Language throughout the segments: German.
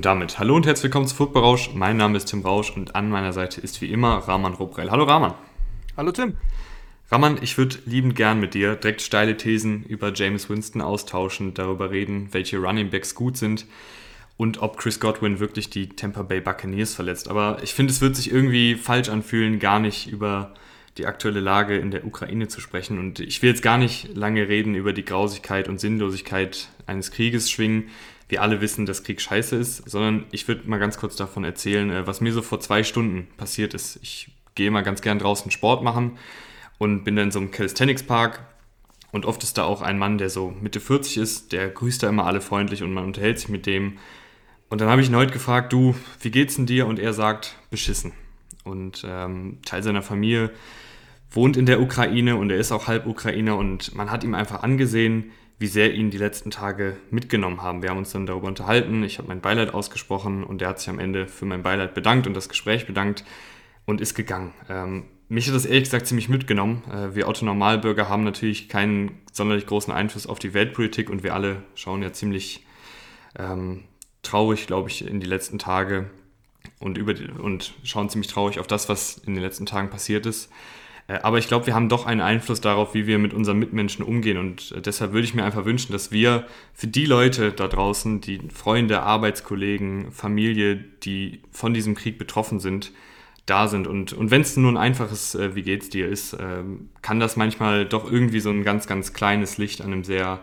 Und damit hallo und herzlich willkommen zu Football Rausch. Mein Name ist Tim Rausch und an meiner Seite ist wie immer Rahman Robrell. Hallo Rahman. Hallo Tim. Rahman, ich würde liebend gern mit dir direkt steile Thesen über James Winston austauschen, darüber reden, welche Running Backs gut sind und ob Chris Godwin wirklich die Tampa Bay Buccaneers verletzt. Aber ich finde, es wird sich irgendwie falsch anfühlen, gar nicht über die aktuelle Lage in der Ukraine zu sprechen. Und ich will jetzt gar nicht lange reden über die Grausigkeit und Sinnlosigkeit eines Krieges schwingen. Wir alle wissen, dass Krieg scheiße ist, sondern ich würde mal ganz kurz davon erzählen, äh, was mir so vor zwei Stunden passiert ist. Ich gehe mal ganz gern draußen Sport machen und bin dann in so einem Calisthenics Park und oft ist da auch ein Mann, der so Mitte 40 ist, der grüßt da immer alle freundlich und man unterhält sich mit dem. Und dann habe ich ihn heute gefragt, du, wie geht's denn dir? Und er sagt, beschissen. Und ähm, Teil seiner Familie wohnt in der Ukraine und er ist auch halb Ukrainer und man hat ihm einfach angesehen, wie sehr ihn die letzten Tage mitgenommen haben. Wir haben uns dann darüber unterhalten, ich habe mein Beileid ausgesprochen und er hat sich am Ende für mein Beileid bedankt und das Gespräch bedankt und ist gegangen. Ähm, mich hat das ehrlich gesagt ziemlich mitgenommen. Äh, wir Otto-Normalbürger haben natürlich keinen sonderlich großen Einfluss auf die Weltpolitik und wir alle schauen ja ziemlich ähm, traurig, glaube ich, in die letzten Tage und, über die, und schauen ziemlich traurig auf das, was in den letzten Tagen passiert ist. Äh, aber ich glaube, wir haben doch einen Einfluss darauf, wie wir mit unseren Mitmenschen umgehen. Und äh, deshalb würde ich mir einfach wünschen, dass wir für die Leute da draußen, die Freunde, Arbeitskollegen, Familie, die von diesem Krieg betroffen sind, da sind. Und, und wenn es nur ein einfaches äh, Wie geht's dir ist, äh, kann das manchmal doch irgendwie so ein ganz, ganz kleines Licht an einem sehr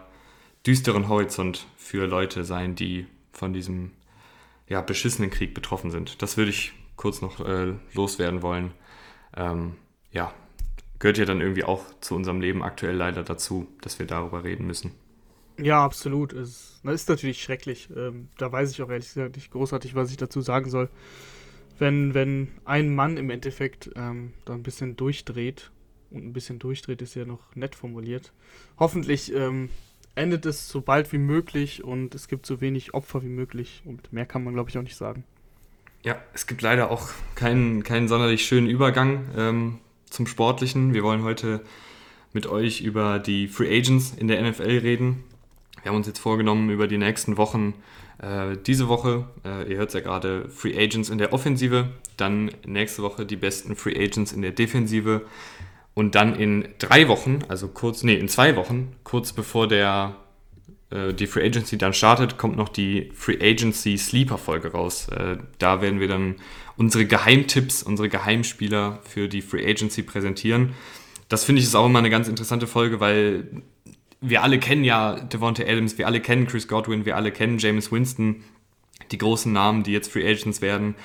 düsteren Horizont für Leute sein, die von diesem ja, beschissenen Krieg betroffen sind. Das würde ich kurz noch äh, loswerden wollen. Ähm, ja, gehört ja dann irgendwie auch zu unserem Leben aktuell leider dazu, dass wir darüber reden müssen. Ja, absolut. Es ist natürlich schrecklich. Ähm, da weiß ich auch ehrlich gesagt nicht großartig, was ich dazu sagen soll wenn, wenn ein Mann im Endeffekt ähm, da ein bisschen durchdreht, und ein bisschen durchdreht ist ja noch nett formuliert, hoffentlich ähm, endet es so bald wie möglich und es gibt so wenig Opfer wie möglich und mehr kann man, glaube ich, auch nicht sagen. Ja, es gibt leider auch keinen, keinen sonderlich schönen Übergang ähm, zum Sportlichen. Wir wollen heute mit euch über die Free Agents in der NFL reden. Wir haben uns jetzt vorgenommen, über die nächsten Wochen äh, diese Woche, äh, ihr hört es ja gerade, Free Agents in der Offensive, dann nächste Woche die besten Free Agents in der Defensive und dann in drei Wochen, also kurz, nee, in zwei Wochen, kurz bevor der äh, die Free Agency dann startet, kommt noch die Free Agency Sleeper Folge raus. Äh, da werden wir dann unsere Geheimtipps, unsere Geheimspieler für die Free Agency präsentieren. Das finde ich ist auch immer eine ganz interessante Folge, weil wir alle kennen ja Devonta Adams, wir alle kennen Chris Godwin, wir alle kennen James Winston, die großen Namen, die jetzt Free Agents werden.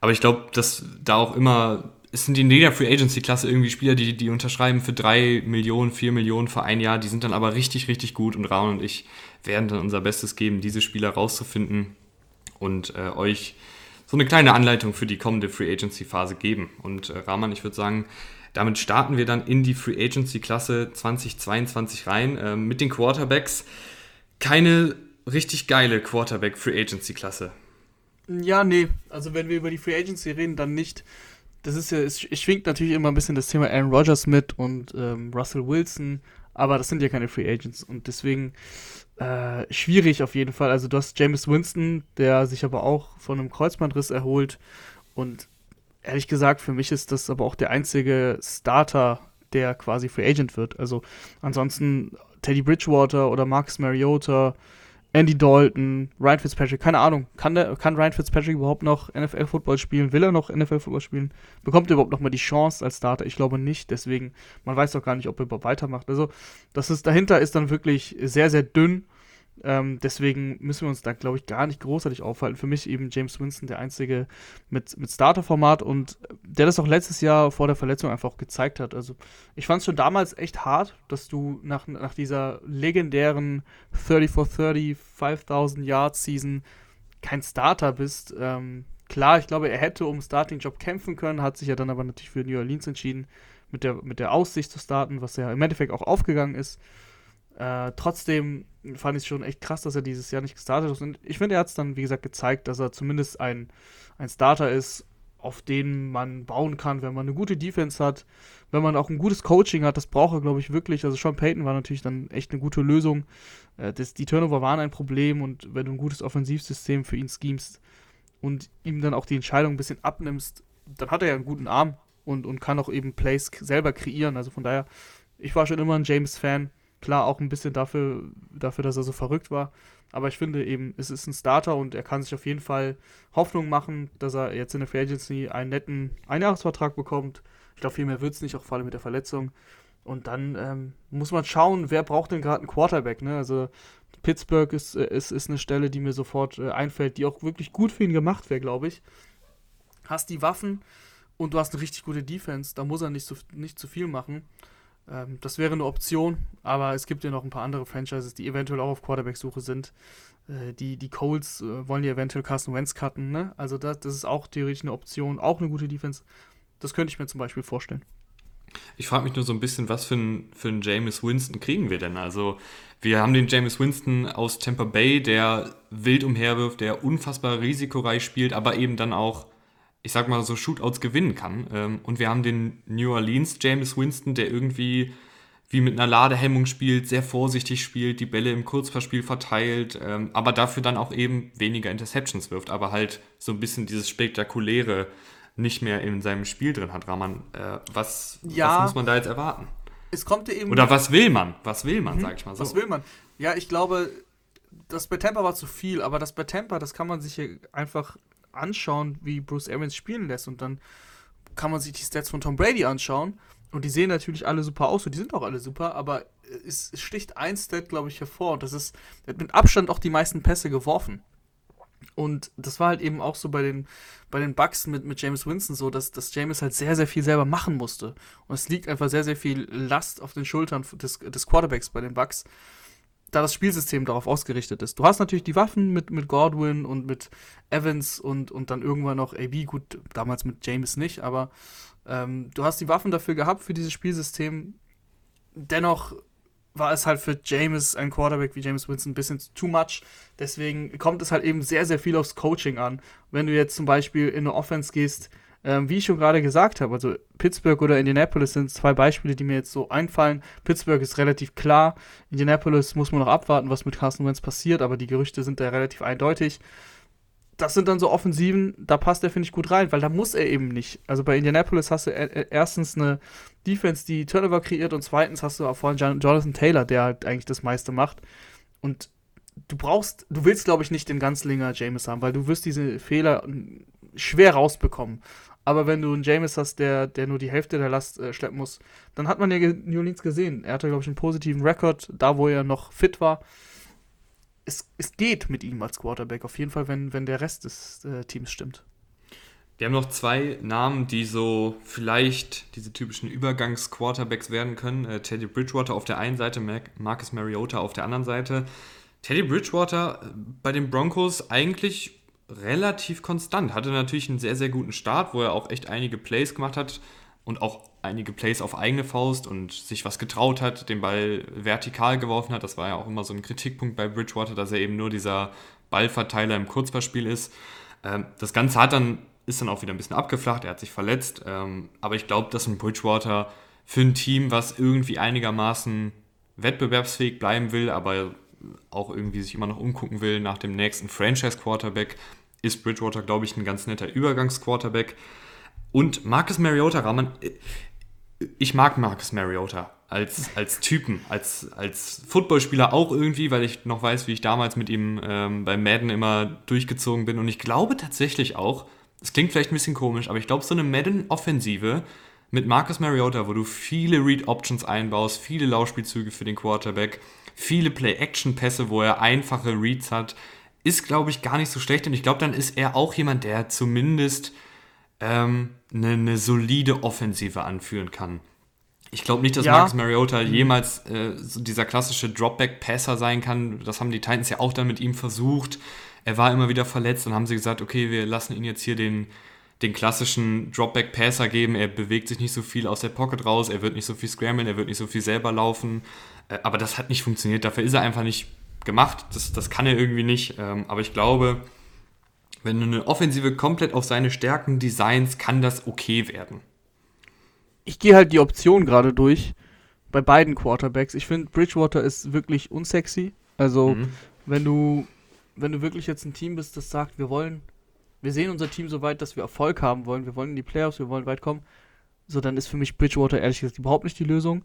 Aber ich glaube, dass da auch immer, es sind in jeder Free Agency-Klasse irgendwie Spieler, die, die unterschreiben für drei Millionen, vier Millionen für ein Jahr, die sind dann aber richtig, richtig gut und Raun und ich werden dann unser Bestes geben, diese Spieler rauszufinden und äh, euch so eine kleine Anleitung für die kommende Free Agency-Phase geben. Und äh, Rahman, ich würde sagen, damit starten wir dann in die Free Agency Klasse 2022 rein äh, mit den Quarterbacks. Keine richtig geile Quarterback Free Agency Klasse. Ja, nee, also wenn wir über die Free Agency reden, dann nicht. Das ist ja, es schwingt natürlich immer ein bisschen das Thema Aaron Rodgers mit und ähm, Russell Wilson, aber das sind ja keine Free Agents und deswegen äh, schwierig auf jeden Fall. Also du hast James Winston, der sich aber auch von einem Kreuzbandriss erholt und ehrlich gesagt, für mich ist das aber auch der einzige Starter, der quasi Free Agent wird. Also ansonsten Teddy Bridgewater oder Marcus Mariota, Andy Dalton, Ryan Fitzpatrick, keine Ahnung. Kann, der, kann Ryan Fitzpatrick überhaupt noch NFL-Football spielen? Will er noch NFL-Football spielen? Bekommt er überhaupt noch mal die Chance als Starter? Ich glaube nicht. Deswegen, man weiß doch gar nicht, ob er überhaupt weitermacht. Also, das ist, dahinter ist dann wirklich sehr, sehr dünn. Ähm, deswegen müssen wir uns da, glaube ich, gar nicht großartig aufhalten. Für mich eben James Winston der einzige mit, mit Starter-Format und der das auch letztes Jahr vor der Verletzung einfach gezeigt hat. Also ich fand es schon damals echt hart, dass du nach, nach dieser legendären 30 for 30, 5000 Yards Season kein Starter bist. Ähm, klar, ich glaube, er hätte um Starting-Job kämpfen können, hat sich ja dann aber natürlich für New Orleans entschieden, mit der, mit der Aussicht zu starten, was ja im Endeffekt auch aufgegangen ist. Äh, trotzdem fand ich es schon echt krass, dass er dieses Jahr nicht gestartet ist. Und ich finde, er hat es dann, wie gesagt, gezeigt, dass er zumindest ein, ein Starter ist. auf denen man bauen kann, wenn man eine gute Defense hat, wenn man auch ein gutes Coaching hat. Das braucht er, glaube ich, wirklich. Also Sean Payton war natürlich dann echt eine gute Lösung. Äh, das, die Turnover waren ein Problem und wenn du ein gutes Offensivsystem für ihn schemst und ihm dann auch die Entscheidung ein bisschen abnimmst, dann hat er ja einen guten Arm und, und kann auch eben Plays selber kreieren. Also von daher, ich war schon immer ein James-Fan. Klar, auch ein bisschen dafür, dafür, dass er so verrückt war. Aber ich finde eben, es ist ein Starter und er kann sich auf jeden Fall Hoffnung machen, dass er jetzt in der Free Agency einen netten Einjahresvertrag bekommt. Ich glaube, viel mehr wird es nicht, auch vor allem mit der Verletzung. Und dann ähm, muss man schauen, wer braucht denn gerade einen Quarterback. Ne? Also Pittsburgh ist, äh, ist, ist eine Stelle, die mir sofort äh, einfällt, die auch wirklich gut für ihn gemacht wäre, glaube ich. Hast die Waffen und du hast eine richtig gute Defense, da muss er nicht, so, nicht zu viel machen. Ähm, das wäre eine Option, aber es gibt ja noch ein paar andere Franchises, die eventuell auch auf Quarterback-Suche sind. Äh, die, die Colts äh, wollen ja eventuell Carson Wentz cutten, ne? Also das, das ist auch theoretisch eine Option, auch eine gute Defense. Das könnte ich mir zum Beispiel vorstellen. Ich frage mich nur so ein bisschen, was für einen für James Winston kriegen wir denn? Also, wir haben den James Winston aus Tampa Bay, der wild umherwirft, der unfassbar risikoreich spielt, aber eben dann auch ich sag mal, so Shootouts gewinnen kann. Ähm, und wir haben den New Orleans James Winston, der irgendwie wie mit einer Ladehemmung spielt, sehr vorsichtig spielt, die Bälle im Kurzverspiel verteilt, ähm, aber dafür dann auch eben weniger Interceptions wirft, aber halt so ein bisschen dieses Spektakuläre nicht mehr in seinem Spiel drin hat. Rahman, äh, was, ja, was muss man da jetzt erwarten? Es kommt eben. Oder was will man? Was will man, mhm, sag ich mal so. Was will man? Ja, ich glaube, das bei Tampa war zu viel, aber das bei Tampa, das kann man sich hier einfach anschauen, wie Bruce Arians spielen lässt und dann kann man sich die Stats von Tom Brady anschauen und die sehen natürlich alle super aus und die sind auch alle super, aber es, sticht ein Stat, glaube ich, hervor und das ist, er hat mit Abstand auch die meisten Pässe geworfen. Und das war halt eben auch so bei den, bei den Bucks mit, mit James Winston so, dass, dass James halt sehr, sehr viel selber machen musste. Und es liegt einfach sehr, sehr viel Last auf den Schultern des, des Quarterbacks bei den Bucks da das Spielsystem darauf ausgerichtet ist. Du hast natürlich die Waffen mit, mit Godwin und mit Evans und, und dann irgendwann noch AB, gut, damals mit James nicht, aber ähm, du hast die Waffen dafür gehabt für dieses Spielsystem. Dennoch war es halt für James, ein Quarterback wie James Winston, ein bisschen too much. Deswegen kommt es halt eben sehr, sehr viel aufs Coaching an. Wenn du jetzt zum Beispiel in eine Offense gehst, ähm, wie ich schon gerade gesagt habe, also Pittsburgh oder Indianapolis sind zwei Beispiele, die mir jetzt so einfallen. Pittsburgh ist relativ klar. Indianapolis muss man noch abwarten, was mit Carson Wentz passiert, aber die Gerüchte sind da relativ eindeutig. Das sind dann so Offensiven, da passt er, finde ich, gut rein, weil da muss er eben nicht. Also bei Indianapolis hast du erstens eine Defense, die Turnover kreiert und zweitens hast du auch vorhin Jonathan Taylor, der halt eigentlich das meiste macht. Und du brauchst, du willst, glaube ich, nicht den Ganzlinger James haben, weil du wirst diese Fehler schwer rausbekommen. Aber wenn du einen James hast, der, der nur die Hälfte der Last äh, schleppen muss, dann hat man ja New Orleans gesehen. Er hatte, glaube ich, einen positiven Rekord, da wo er noch fit war. Es, es geht mit ihm als Quarterback, auf jeden Fall, wenn, wenn der Rest des äh, Teams stimmt. Wir haben noch zwei Namen, die so vielleicht diese typischen Übergangs-Quarterbacks werden können. Äh, Teddy Bridgewater auf der einen Seite, Marcus Mariota auf der anderen Seite. Teddy Bridgewater äh, bei den Broncos eigentlich relativ konstant. Hatte natürlich einen sehr, sehr guten Start, wo er auch echt einige Plays gemacht hat und auch einige Plays auf eigene Faust und sich was getraut hat, den Ball vertikal geworfen hat. Das war ja auch immer so ein Kritikpunkt bei Bridgewater, dass er eben nur dieser Ballverteiler im Kurzverspiel ist. Ähm, das Ganze hat dann, ist dann auch wieder ein bisschen abgeflacht, er hat sich verletzt. Ähm, aber ich glaube, dass ein Bridgewater für ein Team, was irgendwie einigermaßen wettbewerbsfähig bleiben will, aber auch irgendwie sich immer noch umgucken will nach dem nächsten Franchise-Quarterback, ist Bridgewater, glaube ich, ein ganz netter Übergangsquarterback. Und Marcus Mariota, Rahman, ich mag Marcus Mariota als, als Typen, als, als Footballspieler auch irgendwie, weil ich noch weiß, wie ich damals mit ihm ähm, bei Madden immer durchgezogen bin. Und ich glaube tatsächlich auch, es klingt vielleicht ein bisschen komisch, aber ich glaube, so eine Madden-Offensive mit Marcus Mariota, wo du viele Read-Options einbaust, viele Laufspielzüge für den Quarterback, viele Play-Action-Pässe, wo er einfache Reads hat, ist, glaube ich, gar nicht so schlecht. Und ich glaube, dann ist er auch jemand, der zumindest ähm, eine, eine, solide Offensive anführen kann. Ich glaube nicht, dass ja. Marcus Mariota mhm. jemals äh, so dieser klassische Dropback-Passer sein kann. Das haben die Titans ja auch dann mit ihm versucht. Er war immer wieder verletzt und haben sie gesagt, okay, wir lassen ihn jetzt hier den, den klassischen Dropback-Passer geben. Er bewegt sich nicht so viel aus der Pocket raus, er wird nicht so viel scramblen, er wird nicht so viel selber laufen. Äh, aber das hat nicht funktioniert. Dafür ist er einfach nicht gemacht. Das, das kann er irgendwie nicht. Ähm, aber ich glaube, Wenn du eine Offensive komplett auf seine Stärken designs, kann das okay werden. Ich gehe halt die Option gerade durch bei beiden Quarterbacks. Ich finde, Bridgewater ist wirklich unsexy. Also, mhm. wenn du wenn du wirklich jetzt ein Team bist, das sagt, wir wollen, wir sehen unser Team so weit, dass wir Erfolg haben wollen, wir wollen in die Playoffs, wir wollen weit kommen, so dann ist für mich Bridgewater ehrlich gesagt überhaupt nicht die Lösung.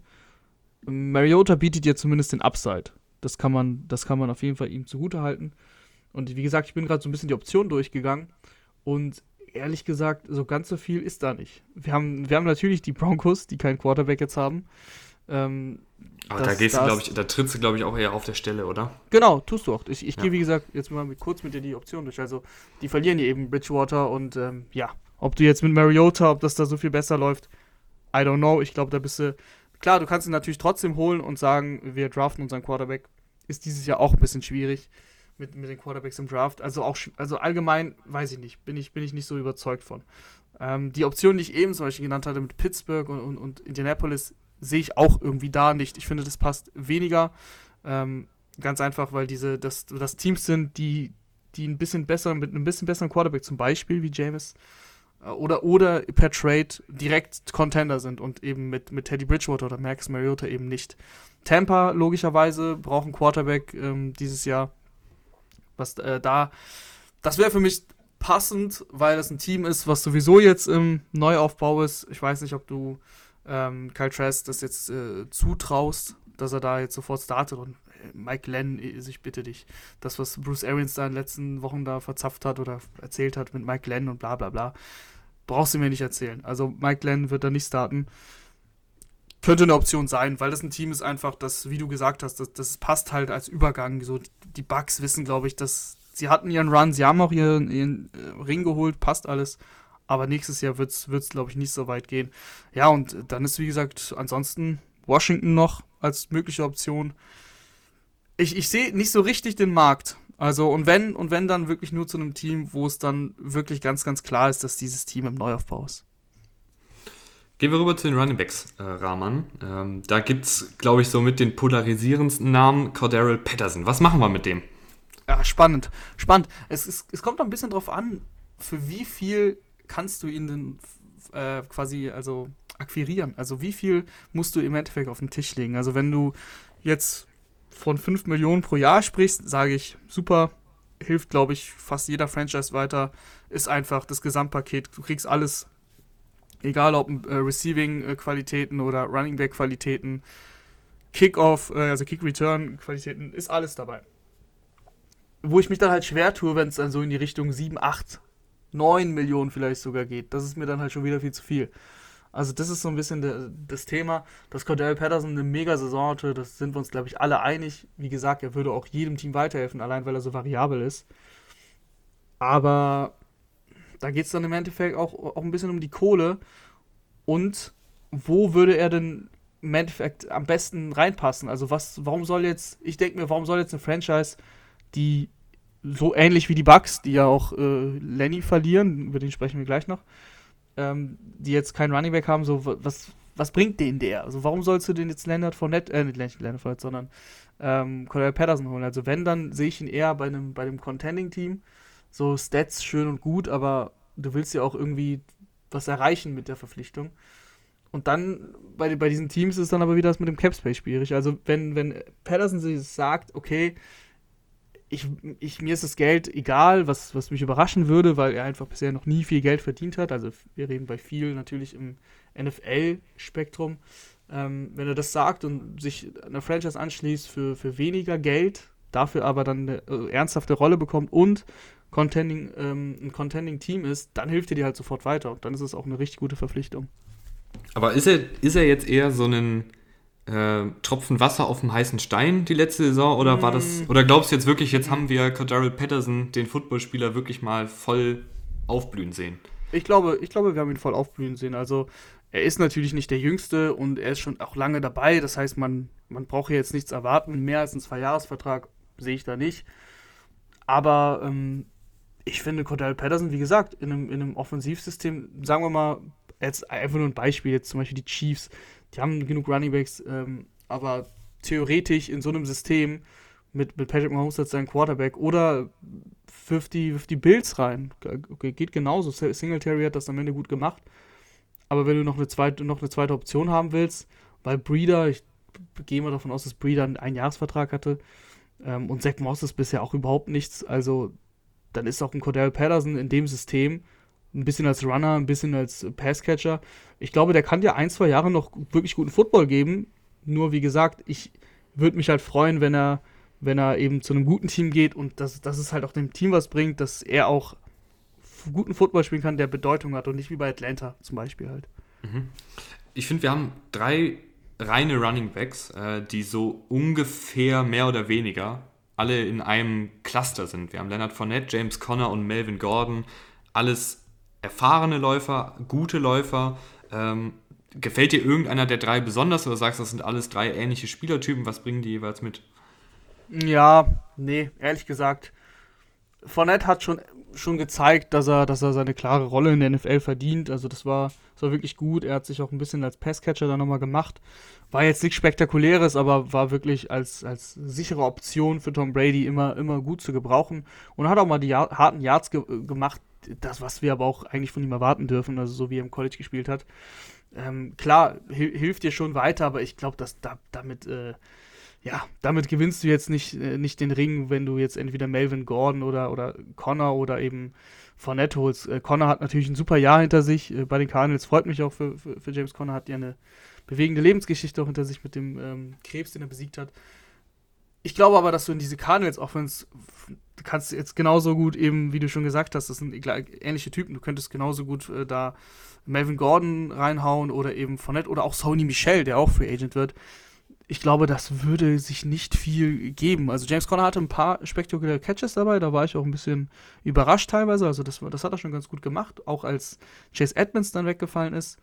Mariota bietet dir zumindest den Upside. Das kann man, das kann man auf jeden Fall ihm zugute halten. Und wie gesagt, ich bin gerade so ein bisschen die Option durchgegangen und ehrlich gesagt, so ganz so viel ist da nicht. Wir haben, wir haben natürlich die Broncos, die keinen Quarterback jetzt haben. Ähm, aber da gehst du, glaube ich, da trittst du, glaube ich, auch eher auf der Stelle, oder? Genau, tust du auch. Ich, ich ja. gehe, wie gesagt, jetzt mal mit, kurz mit dir die Option durch. Also, die verlieren hier eben Bridgewater und ähm, ja, ob du jetzt mit Mariota, ob das da so viel besser läuft, I don't know. Ich glaube, da bist du. Klar, du kannst ihn natürlich trotzdem holen und sagen, wir draften unseren Quarterback. Ist dieses Jahr auch ein bisschen schwierig mit, mit den Quarterbacks im Draft. Also auch, also allgemein, weiß ich nicht, bin ich, bin ich nicht so überzeugt von. Ähm, die Option, die ich eben zum Beispiel genannt hatte mit Pittsburgh und, und, und Indianapolis, sehe ich auch irgendwie da nicht. Ich finde, das passt weniger. Ähm, ganz einfach, weil diese, das, das Teams sind, die, die ein bisschen besser, mit einem bisschen besseren Quarterback, zum Beispiel wie James, oder, oder per Trade direkt Contender sind und eben mit, mit Teddy Bridgewater oder Max Mariota eben nicht. Tampa, logischerweise, braucht einen Quarterback ähm, dieses Jahr. Was äh, da, das wäre für mich passend, weil das ein Team ist, was sowieso jetzt im Neuaufbau ist. Ich weiß nicht, ob du ähm, Kyle Trask das jetzt äh, zutraust, dass er da jetzt sofort startet und äh, Mike Glenn, also ich bitte dich, das, was Bruce Arians da in den letzten Wochen da verzapft hat oder erzählt hat mit Mike Glenn und bla bla bla, brauchst du mir nicht erzählen. Also Mike Glenn wird da nicht starten. Könnte eine Option sein, weil das ein Team ist einfach, das, wie du gesagt hast, das, das passt halt als Übergang. So, die Bugs wissen, glaube ich, dass sie hatten ihren Run, sie haben auch ihren, ihren äh, Ring geholt, passt alles. Aber nächstes Jahr wird es, glaube ich, nicht so weit gehen. Ja, und dann ist, wie gesagt, ansonsten Washington noch als mögliche Option. Ich, ich sehe nicht so richtig den Markt. Also, und wenn, und wenn dann wirklich nur zu einem Team, wo es dann wirklich ganz, ganz klar ist, dass dieses Team im Neuaufbau ist. Gehen wir rüber zu den Running Backs, äh, Rahman. Ähm, da gibt es, glaube ich, so mit den polarisierendsten Namen Cordero Patterson. Was machen wir mit dem? Ja, spannend. Spannend. Es, es, es kommt ein bisschen drauf an, für wie viel kannst du ihn denn äh, quasi also akquirieren? Also wie viel musst du im Endeffekt auf den Tisch legen? Also wenn du jetzt von 5 Millionen pro Jahr sprichst, sage ich, super, hilft, glaube ich, fast jeder Franchise weiter, ist einfach das Gesamtpaket. Du kriegst alles, egal ob äh, Receiving-Qualitäten oder Running Back-Qualitäten, Kick-Off, äh, also Kick-Return-Qualitäten, ist alles dabei. Wo ich mich dann halt schwer tue, wenn es dann so in die Richtung 7, 8 9 Millionen vielleicht sogar geht. Das ist mir dann halt schon wieder viel zu viel. Also das ist so ein bisschen de, das Thema, dass Cordell Patterson eine Mega-Saison hatte, das sind wir uns, glaube ich, alle einig. Wie gesagt, er würde auch jedem Team weiterhelfen, allein weil er so variabel ist. Aber da geht es dann im Endeffekt auch, auch ein bisschen um die Kohle. Und wo würde er denn im Endeffekt am besten reinpassen? Also was, warum soll jetzt, ich denke mir, warum soll jetzt eine Franchise, die so ähnlich wie die Bucks, die ja auch äh, Lenny verlieren, über den sprechen wir gleich noch, ähm, die jetzt keinen Running Back haben, so was, was bringt denen der? Also warum sollst du den jetzt Leonard Fournette, äh, nicht Leonard Fournette, sondern ähm, Cordell Patterson holen? Also wenn, dann sehe ich ihn eher bei einem, bei einem Contending-Team. So Stats schön und gut, aber du willst ja auch irgendwie was erreichen mit der Verpflichtung. Und dann bei, bei diesen Teams ist dann aber wieder das mit dem Capspace schwierig. Also wenn, wenn Patterson sich sagt, okay, ich, ich, mir ist das Geld egal, was, was mich überraschen würde, weil er einfach bisher noch nie viel Geld verdient hat. Also wir reden bei viel natürlich im NFL-Spektrum. Ähm, wenn er das sagt und sich einer Franchise anschließt für, für weniger Geld, dafür aber dann eine äh, ernsthafte Rolle bekommt und Contending, ähm, ein Contending-Team ist, dann hilft er dir halt sofort weiter. Und dann ist es auch eine richtig gute Verpflichtung. Aber ist er, ist er jetzt eher so ein äh, Tropfen Wasser auf dem heißen Stein die letzte Saison oder war das mm. oder glaubst du jetzt wirklich, jetzt haben wir Cordell Patterson, den Footballspieler, wirklich mal voll aufblühen sehen? Ich glaube, ich glaube, wir haben ihn voll aufblühen sehen. Also er ist natürlich nicht der Jüngste und er ist schon auch lange dabei. Das heißt, man, man braucht jetzt nichts erwarten. Mehr als einen Zweijahresvertrag sehe ich da nicht. Aber ähm, ich finde Cordell Patterson, wie gesagt, in einem, in einem Offensivsystem, sagen wir mal, jetzt einfach nur ein Beispiel, jetzt zum Beispiel die Chiefs, die haben genug Runningbacks, ähm, aber theoretisch in so einem System mit, mit Patrick Mahomes als seinen Quarterback oder wirf die, wirf die Bills rein. Okay, geht genauso. Singletary hat das am Ende gut gemacht. Aber wenn du noch eine zweite, noch eine zweite Option haben willst, weil Breeder, ich gehe mal davon aus, dass Breeder einen Einjahresvertrag hatte ähm, und Zach Moss ist bisher auch überhaupt nichts, also dann ist auch ein Cordell Patterson in dem System ein bisschen als Runner, ein bisschen als Passcatcher. Ich glaube, der kann dir ein, zwei Jahre noch wirklich guten Football geben. Nur wie gesagt, ich würde mich halt freuen, wenn er, wenn er eben zu einem guten Team geht und dass, dass es halt auch dem Team was bringt, dass er auch guten Football spielen kann, der Bedeutung hat und nicht wie bei Atlanta zum Beispiel halt. Mhm. Ich finde, wir haben drei reine Running Backs, äh, die so ungefähr mehr oder weniger alle in einem Cluster sind. Wir haben Leonard Fournette, James Conner und Melvin Gordon. Alles erfahrene Läufer, gute Läufer. Ähm, gefällt dir irgendeiner der drei besonders oder sagst du, das sind alles drei ähnliche Spielertypen? Was bringen die jeweils mit? Ja, nee, ehrlich gesagt. Fournette hat schon schon gezeigt, dass er, dass er seine klare Rolle in der NFL verdient. Also das war, das war wirklich gut. Er hat sich auch ein bisschen als Passcatcher dann nochmal gemacht. War jetzt nichts Spektakuläres, aber war wirklich als, als sichere Option für Tom Brady immer, immer gut zu gebrauchen. Und hat auch mal die harten Yards ge gemacht. Das, was wir aber auch eigentlich von ihm erwarten dürfen, also so wie er im College gespielt hat. Ähm, klar, hilft dir schon weiter, aber ich glaube, dass da, damit äh, ja, damit gewinnst du jetzt nicht, äh, nicht den Ring, wenn du jetzt entweder Melvin Gordon oder, oder Connor oder eben Fournette holst. Äh, Connor hat natürlich ein super Jahr hinter sich äh, bei den Cardinals. Freut mich auch für, für, für, James Connor, hat ja eine bewegende Lebensgeschichte auch hinter sich mit dem ähm, Krebs, den er besiegt hat. Ich glaube aber, dass du in diese Cardinals Offense du kannst jetzt genauso gut eben, wie du schon gesagt hast, das sind ähnliche Typen. Du könntest genauso gut äh, da Melvin Gordon reinhauen oder eben Fournette oder auch Sony Michel, der auch Free Agent wird ich glaube, das würde sich nicht viel geben. Also James Conner hatte ein paar spektakuläre Catches dabei, da war ich auch ein bisschen überrascht teilweise. Also das, das hat er schon ganz gut gemacht, auch als Chase Edmonds dann weggefallen ist.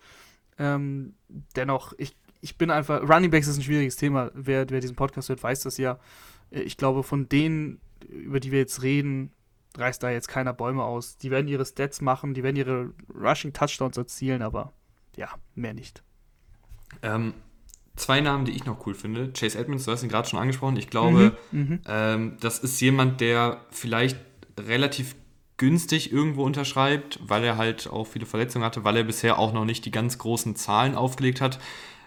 Ähm, dennoch, ich, ich bin einfach, Running Backs ist ein schwieriges Thema. Wer, wer diesen Podcast hört, weiß das ja. Äh, ich glaube, von denen, über die wir jetzt reden, reißt da jetzt keiner Bäume aus. Die werden ihre Stats machen, die werden ihre Rushing Touchdowns erzielen, aber ja, mehr nicht. Ähm, zwei Namen, die ich noch cool finde. Chase Edmonds, du hast ihn gerade schon angesprochen. Ich glaube, mhm, mhm, ähm, das ist jemand, der vielleicht relativ günstig irgendwo unterschreibt, weil er halt auch viele Verletzungen hatte, weil er bisher auch noch nicht die ganz großen Zahlen aufgelegt hat.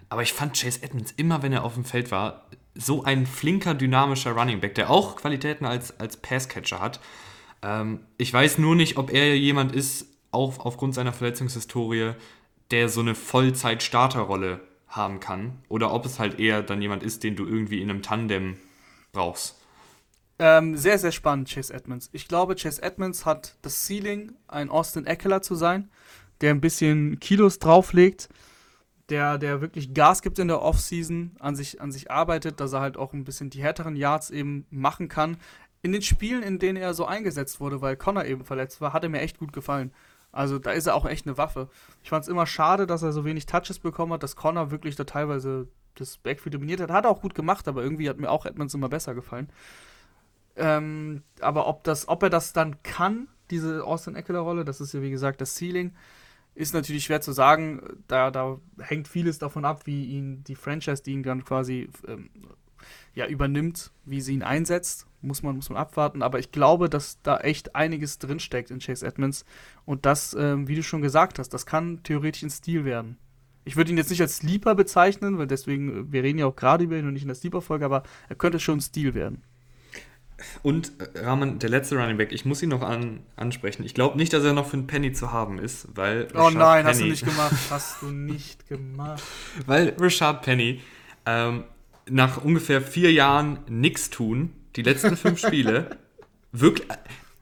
Aber ich fand Chase Edmonds immer, wenn er auf dem Feld war, so ein flinker, dynamischer Running Back, der auch Qualitäten als, als Passcatcher hat. Ähm, ich weiß nur nicht, ob er jemand ist, auch aufgrund seiner Verletzungshistorie, der so eine Vollzeit-Starterrolle haben kann. Oder ob es halt eher dann jemand ist, den du irgendwie in einem Tandem brauchst. Ähm, sehr, sehr spannend, Chase Edmonds. Ich glaube, Chase Edmonds hat das Ceiling, ein Austin Eckler zu sein, der ein bisschen Kilos drauflegt, der, der wirklich Gas gibt in der Offseason, an sich, an sich arbeitet, dass er halt auch ein bisschen die härteren Yards eben machen kann. In den Spielen, in denen er so eingesetzt wurde, weil Connor eben verletzt war, hat er mir echt gut gefallen. Also da ist er auch echt eine Waffe. Ich fand es immer schade, dass er so wenig Touches bekommen hat, dass Connor wirklich da teilweise das Backfield dominiert hat. Hat er auch gut gemacht, aber irgendwie hat mir auch Edmonds immer besser gefallen. Ähm, aber ob, das, ob er das dann kann, diese Austin Eckler-Rolle, das ist ja wie gesagt das Ceiling, ist natürlich schwer zu sagen. Da, da hängt vieles davon ab, wie ihn die Franchise, die ihn dann quasi ähm, ja, übernimmt, wie sie ihn einsetzt. Muss man, muss man abwarten. Aber ich glaube, dass da echt einiges drinsteckt in Chase Edmonds. Und das, ähm, wie du schon gesagt hast, das kann theoretisch ein Stil werden. Ich würde ihn jetzt nicht als Sleeper bezeichnen, weil deswegen, äh, wir reden ja auch gerade über ihn und nicht in der Sleeper-Folge, aber er könnte schon ein Stil werden. Und äh, Rahman, der letzte Running Back, ich muss ihn noch an, ansprechen. Ich glaube nicht, dass er noch für einen Penny zu haben ist, weil. Oh Richard nein, Penny, hast du nicht gemacht. Hast du nicht gemacht. weil Richard Penny ähm, nach ungefähr vier Jahren nichts tun, die letzten fünf Spiele, wirklich.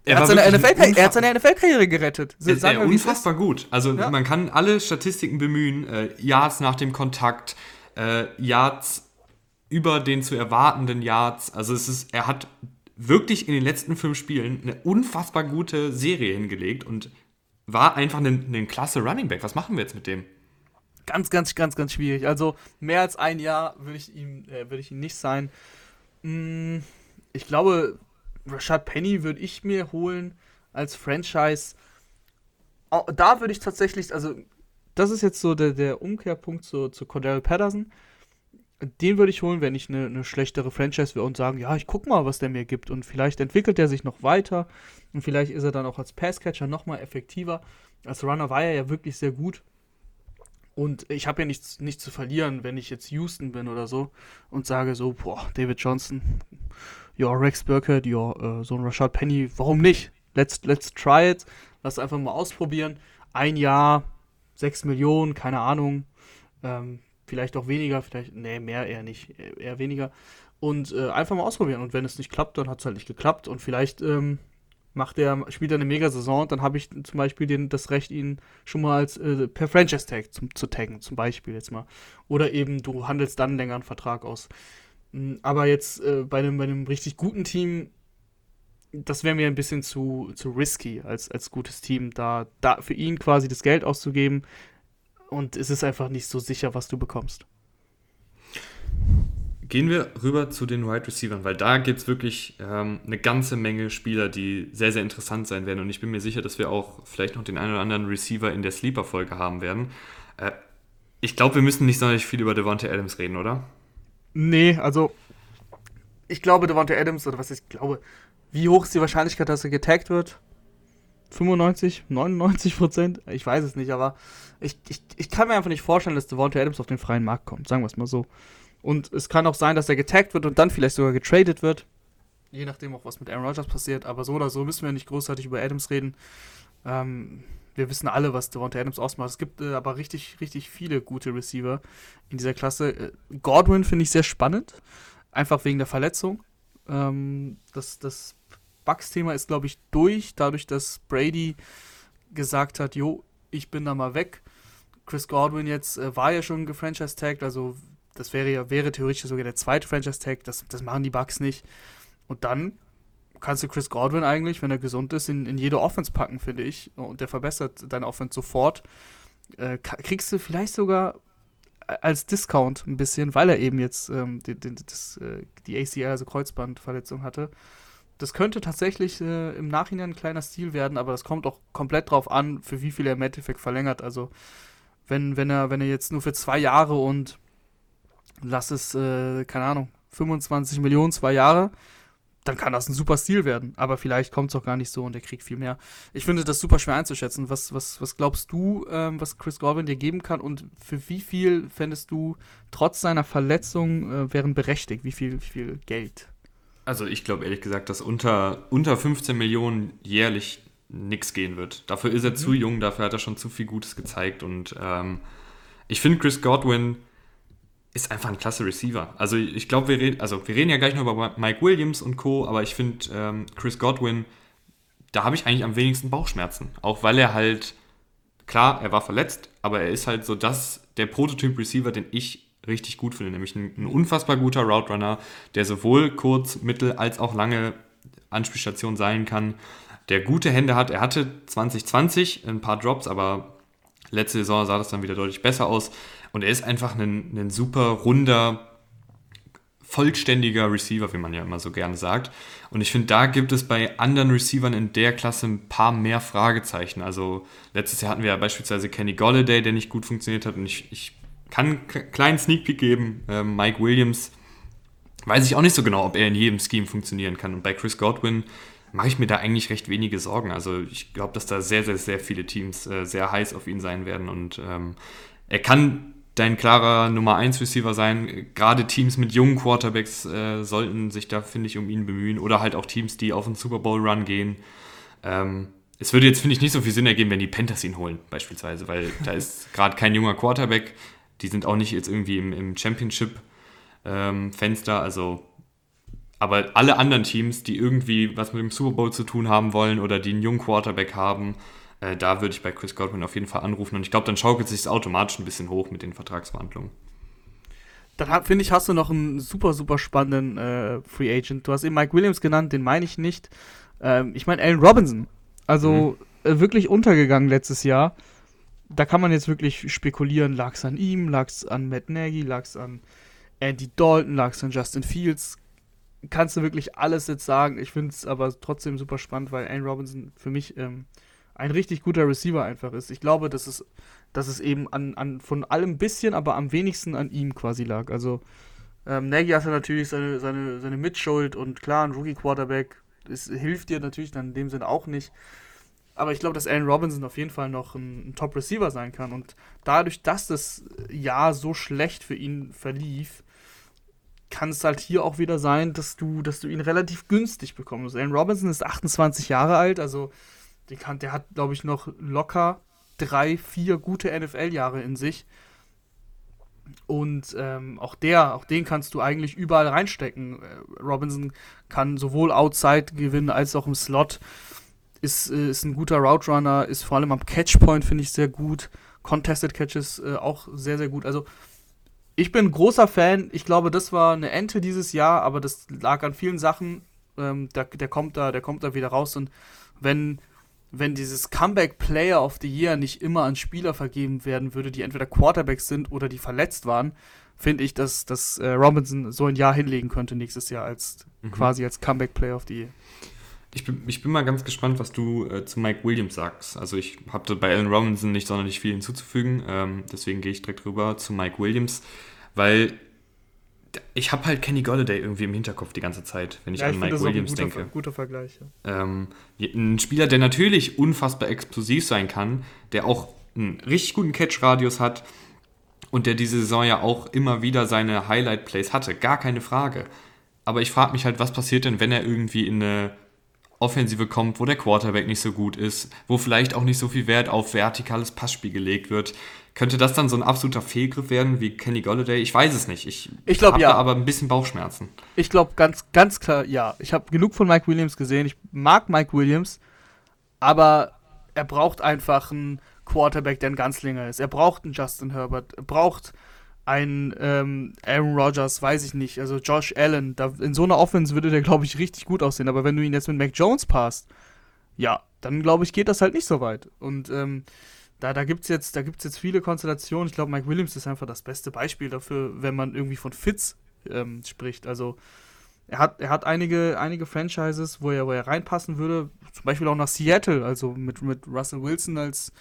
Er, er, hat seine NFL er hat seine NFL-Karriere gerettet. Ist er unfassbar gut. Also ja. man kann alle Statistiken bemühen. Äh, Yards nach dem Kontakt, äh, Yards über den zu erwartenden Yards. Also es ist, er hat wirklich in den letzten fünf Spielen eine unfassbar gute Serie hingelegt und war einfach ein, ein klasse Running Back. Was machen wir jetzt mit dem? ganz, ganz, ganz, ganz schwierig. Also mehr als ein Jahr würde ich ihm, äh, würde ich ihm nicht sein. Hm, ich glaube, Rashad Penny würde ich mir holen als Franchise. Da würde ich tatsächlich, also das ist jetzt so der, der Umkehrpunkt zu, zu Cordell Patterson. Den würde ich holen, wenn ich eine, eine schlechtere Franchise wäre und sagen, ja, ich guck mal, was der mir gibt. Und vielleicht entwickelt er sich noch weiter und vielleicht ist er dann auch als Passcatcher nochmal effektiver. Als Runner war er ja wirklich sehr gut. Und ich habe ja nichts, nichts zu verlieren, wenn ich jetzt Houston bin oder so und sage so, boah, David Johnson, ja, Rex Burkett, ja, äh, so ein Rashad Penny, warum nicht? Let's, let's try it. Lass einfach mal ausprobieren. Ein Jahr, sechs Millionen, keine Ahnung. Ähm, vielleicht auch weniger, vielleicht, nee, mehr eher nicht, eher weniger. Und äh, einfach mal ausprobieren. Und wenn es nicht klappt, dann hat es halt nicht geklappt. Und vielleicht ähm, macht er, spielt er eine Mega-Saison, dann habe ich zum Beispiel den, das Recht, ihn schon mal als äh, per Franchise-Tag zu, taggen, zum Beispiel jetzt mal. Oder eben du handelst dann länger einen Vertrag aus. Hm, aber jetzt äh, bei, einem, bei einem richtig guten Team, das wäre mir ein bisschen zu, zu risky als, als gutes Team, da, da für ihn quasi das Geld auszugeben. Und es ist einfach nicht so sicher, was du bekommst. Gehen wir rüber zu den Wide Receivers, weil da gibt es wirklich ähm, eine ganze Menge Spieler, die sehr, sehr interessant sein werden. Und ich bin mir sicher, dass wir auch vielleicht noch den einen oder anderen Receiver in der Sleeper-Folge haben werden. Äh, ich glaube, wir müssen nicht sonderlich viel über Devontae Adams reden, oder? Nee, also ich glaube, Devontae Adams, oder was ich glaube, wie hoch ist die Wahrscheinlichkeit, dass er getaggt wird? 95, 99 Prozent? Ich weiß es nicht, aber ich, ich, ich kann mir einfach nicht vorstellen, dass Devontae Adams auf den freien Markt kommt, sagen wir es mal so. Und es kann auch sein, dass er getaggt wird und dann vielleicht sogar getradet wird. Je nachdem auch, was mit Aaron Rodgers passiert. Aber so oder so müssen wir nicht großartig über Adams reden. Ähm, wir wissen alle, was Devonta Adams ausmacht. Es gibt äh, aber richtig, richtig viele gute Receiver in dieser Klasse. Äh, Godwin finde ich sehr spannend. Einfach wegen der Verletzung. Ähm, das das Bucks-Thema ist, glaube ich, durch. Dadurch, dass Brady gesagt hat, jo, ich bin da mal weg. Chris Godwin jetzt äh, war ja schon gefranchise-tagged, also das wäre ja, wäre theoretisch sogar der zweite Franchise-Tag. Das, das machen die Bugs nicht. Und dann kannst du Chris Godwin eigentlich, wenn er gesund ist, in, in jede Offense packen, finde ich. Und der verbessert deine Offense sofort. Äh, kriegst du vielleicht sogar als Discount ein bisschen, weil er eben jetzt ähm, die, die, das, äh, die ACL, also Kreuzbandverletzung hatte. Das könnte tatsächlich äh, im Nachhinein ein kleiner Stil werden, aber das kommt auch komplett drauf an, für wie viel er im Endeffekt verlängert. Also wenn, wenn er, wenn er jetzt nur für zwei Jahre und lass es, äh, keine Ahnung, 25 Millionen, zwei Jahre, dann kann das ein super Stil werden. Aber vielleicht kommt es auch gar nicht so und er kriegt viel mehr. Ich finde das super schwer einzuschätzen. Was, was, was glaubst du, ähm, was Chris Godwin dir geben kann und für wie viel fändest du trotz seiner Verletzung äh, wären berechtigt? Wie viel, wie viel Geld? Also ich glaube ehrlich gesagt, dass unter, unter 15 Millionen jährlich nichts gehen wird. Dafür ist er mhm. zu jung, dafür hat er schon zu viel Gutes gezeigt und ähm, ich finde Chris Godwin ist einfach ein klasse Receiver. Also ich glaube, wir reden, also wir reden ja gleich noch über Mike Williams und Co., aber ich finde ähm, Chris Godwin, da habe ich eigentlich am wenigsten Bauchschmerzen. Auch weil er halt, klar, er war verletzt, aber er ist halt so das, der Prototyp-Receiver, den ich richtig gut finde, nämlich ein, ein unfassbar guter Route Runner, der sowohl kurz, mittel als auch lange Anspielstation sein kann, der gute Hände hat. Er hatte 2020 ein paar Drops, aber letzte Saison sah das dann wieder deutlich besser aus. Und er ist einfach ein, ein super runder, vollständiger Receiver, wie man ja immer so gerne sagt. Und ich finde, da gibt es bei anderen Receivern in der Klasse ein paar mehr Fragezeichen. Also letztes Jahr hatten wir ja beispielsweise Kenny Golladay, der nicht gut funktioniert hat. Und ich, ich kann einen kleinen Sneak Peek geben. Ähm, Mike Williams weiß ich auch nicht so genau, ob er in jedem Scheme funktionieren kann. Und bei Chris Godwin mache ich mir da eigentlich recht wenige Sorgen. Also ich glaube, dass da sehr, sehr, sehr viele Teams äh, sehr heiß auf ihn sein werden. Und ähm, er kann dein klarer Nummer 1 Receiver sein. Gerade Teams mit jungen Quarterbacks äh, sollten sich da, finde ich, um ihn bemühen. Oder halt auch Teams, die auf einen Super Bowl Run gehen. Ähm, es würde jetzt, finde ich, nicht so viel Sinn ergeben, wenn die Panthers ihn holen, beispielsweise, weil da ist gerade kein junger Quarterback. Die sind auch nicht jetzt irgendwie im, im Championship-Fenster. Ähm, also, aber alle anderen Teams, die irgendwie was mit dem Super Bowl zu tun haben wollen oder die einen jungen Quarterback haben, äh, da würde ich bei Chris Godwin auf jeden Fall anrufen und ich glaube, dann schaukelt sich es automatisch ein bisschen hoch mit den Vertragsverhandlungen. Dann finde ich, hast du noch einen super, super spannenden äh, Free Agent. Du hast eben Mike Williams genannt, den meine ich nicht. Ähm, ich meine Allen Robinson. Also mhm. äh, wirklich untergegangen letztes Jahr. Da kann man jetzt wirklich spekulieren, lag es an ihm, lag es an Matt Nagy, lag es an Andy Dalton, lag es an Justin Fields. Kannst du wirklich alles jetzt sagen. Ich finde es aber trotzdem super spannend, weil Allen Robinson für mich ähm, ein richtig guter Receiver einfach ist. Ich glaube, dass es, dass es eben an, an von allem ein bisschen, aber am wenigsten an ihm quasi lag. Also ähm, Nagy hatte natürlich seine, seine, seine Mitschuld und klar, ein Rookie-Quarterback hilft dir natürlich dann in dem Sinne auch nicht. Aber ich glaube, dass Allen Robinson auf jeden Fall noch ein, ein Top-Receiver sein kann. Und dadurch, dass das Jahr so schlecht für ihn verlief, kann es halt hier auch wieder sein, dass du, dass du ihn relativ günstig bekommst. Allen Robinson ist 28 Jahre alt, also kann, der hat, glaube ich, noch locker drei, vier gute NFL-Jahre in sich. Und ähm, auch der, auch den kannst du eigentlich überall reinstecken. Äh, Robinson kann sowohl Outside gewinnen als auch im Slot. Ist, äh, ist ein guter Route Runner, ist vor allem am Catchpoint, finde ich, sehr gut. Contested Catches äh, auch sehr, sehr gut. Also ich bin großer Fan. Ich glaube, das war eine Ente dieses Jahr, aber das lag an vielen Sachen. Ähm, der, der, kommt da, der kommt da wieder raus. Und wenn, wenn dieses Comeback Player of the Year nicht immer an Spieler vergeben werden würde, die entweder Quarterbacks sind oder die verletzt waren, finde ich, dass, dass äh, Robinson so ein Jahr hinlegen könnte nächstes Jahr als mhm. quasi als Comeback Player of the Year. Ich bin, ich bin mal ganz gespannt, was du äh, zu Mike Williams sagst. Also ich habe bei Allen Robinson nicht sonderlich viel hinzuzufügen, ähm, deswegen gehe ich direkt rüber zu Mike Williams, weil ich habe halt Kenny Golladay irgendwie im Hinterkopf die ganze Zeit, wenn ich ja, an ich Mike Williams ein guter, denke. Guter Vergleich. Ja. Ähm, ein Spieler, der natürlich unfassbar explosiv sein kann, der auch einen richtig guten Catch-Radius hat und der diese Saison ja auch immer wieder seine Highlight-Plays hatte, gar keine Frage. Aber ich frage mich halt, was passiert denn, wenn er irgendwie in eine Offensive kommt, wo der Quarterback nicht so gut ist, wo vielleicht auch nicht so viel Wert auf vertikales Passspiel gelegt wird. Könnte das dann so ein absoluter Fehlgriff werden wie Kenny Golladay? Ich weiß es nicht. Ich, ich glaube ja. aber ein bisschen Bauchschmerzen. Ich glaube ganz, ganz klar ja. Ich habe genug von Mike Williams gesehen. Ich mag Mike Williams, aber er braucht einfach einen Quarterback, der ein Ganzlinger ist. Er braucht einen Justin Herbert. Er braucht ein ähm, Aaron Rodgers, weiß ich nicht, also Josh Allen, da, in so einer Offense würde der, glaube ich, richtig gut aussehen. Aber wenn du ihn jetzt mit Mac Jones passt, ja, dann glaube ich, geht das halt nicht so weit. Und ähm, da, da gibt es jetzt, jetzt viele Konstellationen. Ich glaube, Mike Williams ist einfach das beste Beispiel dafür, wenn man irgendwie von Fits ähm, spricht. Also er hat, er hat einige, einige Franchises, wo er, wo er reinpassen würde, zum Beispiel auch nach Seattle, also mit, mit Russell Wilson als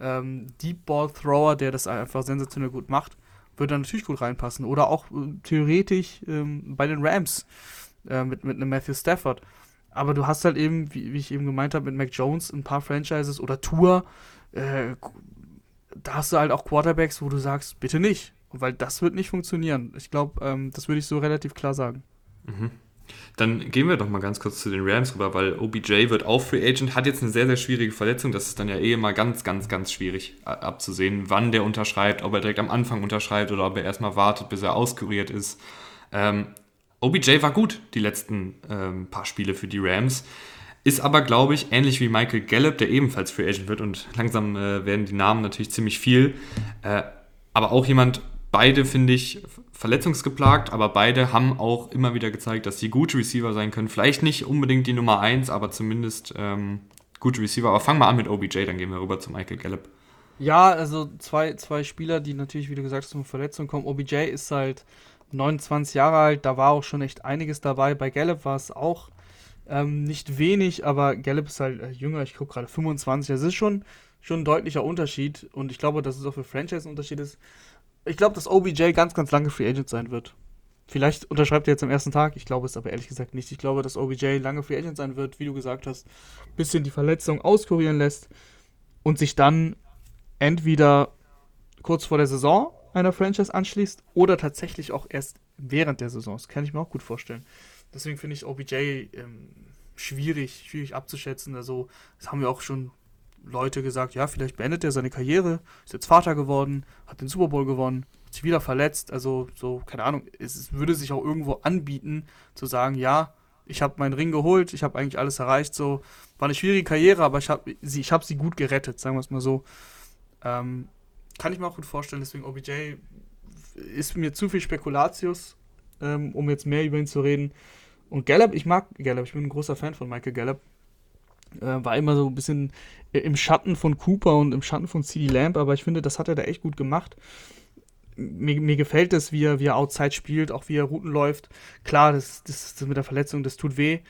ähm, Deep Ball Thrower, der das einfach sensationell gut macht würde natürlich gut reinpassen. Oder auch äh, theoretisch ähm, bei den Rams äh, mit, mit einem Matthew Stafford. Aber du hast halt eben, wie, wie ich eben gemeint habe, mit Mac Jones ein paar Franchises oder Tour, äh, da hast du halt auch Quarterbacks, wo du sagst, bitte nicht. Weil das wird nicht funktionieren. Ich glaube, ähm, das würde ich so relativ klar sagen. Mhm. Dann gehen wir doch mal ganz kurz zu den Rams rüber, weil OBJ wird auch Free Agent, hat jetzt eine sehr, sehr schwierige Verletzung. Das ist dann ja eh immer ganz, ganz, ganz schwierig abzusehen, wann der unterschreibt, ob er direkt am Anfang unterschreibt oder ob er erstmal wartet, bis er auskuriert ist. Ähm, OBJ war gut die letzten ähm, paar Spiele für die Rams. Ist aber, glaube ich, ähnlich wie Michael Gallup, der ebenfalls Free Agent wird und langsam äh, werden die Namen natürlich ziemlich viel. Äh, aber auch jemand, beide finde ich verletzungsgeplagt, aber beide haben auch immer wieder gezeigt, dass sie gute Receiver sein können. Vielleicht nicht unbedingt die Nummer 1, aber zumindest ähm, gute Receiver. Aber fangen wir an mit OBJ, dann gehen wir rüber zu Michael Gallup. Ja, also zwei, zwei Spieler, die natürlich, wie du gesagt hast, von Verletzungen kommen. OBJ ist halt 29 Jahre alt, da war auch schon echt einiges dabei. Bei Gallup war es auch ähm, nicht wenig, aber Gallup ist halt äh, jünger, ich gucke gerade 25. Das ist schon, schon ein deutlicher Unterschied und ich glaube, dass es auch für Franchise ein Unterschied ist ich glaube, dass OBJ ganz, ganz lange Free Agent sein wird. Vielleicht unterschreibt er jetzt am ersten Tag. Ich glaube es aber ehrlich gesagt nicht. Ich glaube, dass OBJ lange Free Agent sein wird, wie du gesagt hast, bisschen die Verletzung auskurieren lässt und sich dann entweder kurz vor der Saison einer Franchise anschließt oder tatsächlich auch erst während der Saison. Das kann ich mir auch gut vorstellen. Deswegen finde ich OBJ ähm, schwierig, schwierig abzuschätzen. Also, das haben wir auch schon Leute gesagt, ja, vielleicht beendet er seine Karriere, ist jetzt Vater geworden, hat den Super Bowl gewonnen, hat sich wieder verletzt. Also so, keine Ahnung, es würde sich auch irgendwo anbieten, zu sagen, ja, ich habe meinen Ring geholt, ich habe eigentlich alles erreicht. So war eine schwierige Karriere, aber ich habe sie, hab sie gut gerettet, sagen wir es mal so. Ähm, kann ich mir auch gut vorstellen, deswegen OBJ ist mir zu viel Spekulatius, ähm, um jetzt mehr über ihn zu reden. Und Gallup, ich mag Gallup, ich bin ein großer Fan von Michael Gallup. Äh, war immer so ein bisschen im Schatten von Cooper und im Schatten von CD Lamb, aber ich finde, das hat er da echt gut gemacht. Mir, mir gefällt es, wie er, wie er Outside spielt, auch wie er Routen läuft. Klar, das, das, das mit der Verletzung, das tut weh.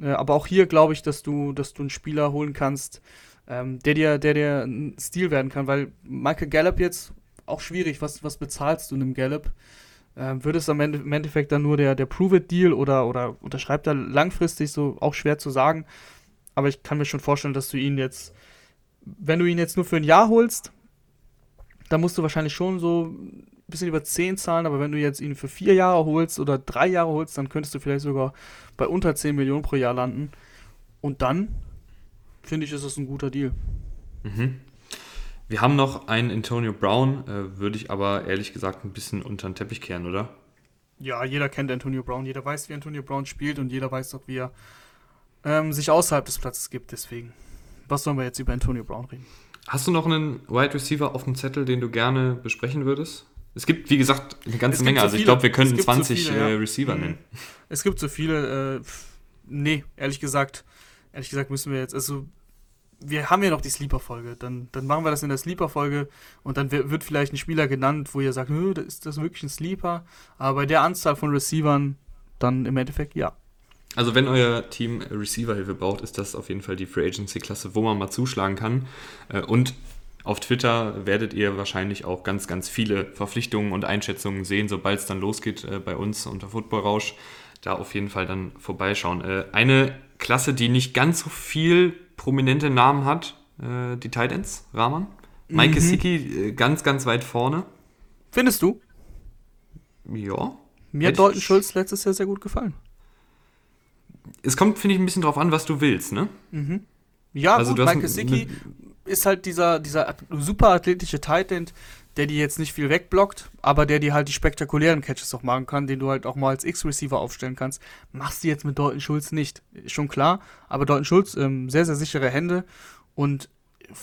Äh, aber auch hier glaube ich, dass du, dass du einen Spieler holen kannst, ähm, der dir, der dir ein Stil werden kann, weil Michael Gallup jetzt auch schwierig, was, was bezahlst du einem Gallup? Ähm, wird es im Endeffekt dann nur der, der Prove-It-Deal oder, oder unterschreibt er langfristig so auch schwer zu sagen. Aber ich kann mir schon vorstellen, dass du ihn jetzt, wenn du ihn jetzt nur für ein Jahr holst, dann musst du wahrscheinlich schon so ein bisschen über 10 zahlen, aber wenn du jetzt ihn für vier Jahre holst oder drei Jahre holst, dann könntest du vielleicht sogar bei unter 10 Millionen pro Jahr landen. Und dann finde ich, ist das ein guter Deal. Mhm. Wir haben noch einen Antonio Brown, äh, würde ich aber ehrlich gesagt ein bisschen unter den Teppich kehren, oder? Ja, jeder kennt Antonio Brown, jeder weiß, wie Antonio Brown spielt und jeder weiß auch, wie er ähm, sich außerhalb des Platzes gibt. Deswegen, was sollen wir jetzt über Antonio Brown reden? Hast du noch einen Wide Receiver auf dem Zettel, den du gerne besprechen würdest? Es gibt, wie gesagt, eine ganze Menge. So also ich glaube, wir können 20 so viele, ja. Äh, Receiver mhm. nennen. Es gibt so viele. Äh, nee, ehrlich gesagt, ehrlich gesagt müssen wir jetzt, also wir haben ja noch die Sleeper-Folge. Dann, dann machen wir das in der Sleeper-Folge und dann wird vielleicht ein Spieler genannt, wo ihr sagt, ist das wirklich ein Sleeper? Aber bei der Anzahl von Receivern dann im Endeffekt ja. Also wenn euer Team Receiver-Hilfe braucht, ist das auf jeden Fall die Free Agency-Klasse, wo man mal zuschlagen kann. Äh, und auf Twitter werdet ihr wahrscheinlich auch ganz, ganz viele Verpflichtungen und Einschätzungen sehen, sobald es dann losgeht äh, bei uns unter Football Rausch. Da auf jeden Fall dann vorbeischauen. Äh, eine Klasse, die nicht ganz so viel prominente Namen hat, die Titans, Rahman. Mike mhm. Gesicki ganz, ganz weit vorne. Findest du? Ja. Mir hat Dalton Schulz letztes Jahr sehr gut gefallen. Es kommt, finde ich, ein bisschen drauf an, was du willst, ne? Mhm. Ja, also gut, Mike Gesicki ist halt dieser, dieser super athletische Titan, der dir jetzt nicht viel wegblockt, aber der dir halt die spektakulären Catches auch machen kann, den du halt auch mal als X-Receiver aufstellen kannst. Machst du jetzt mit Dalton Schulz nicht. Ist schon klar, aber Dalton Schulz, ähm, sehr, sehr sichere Hände und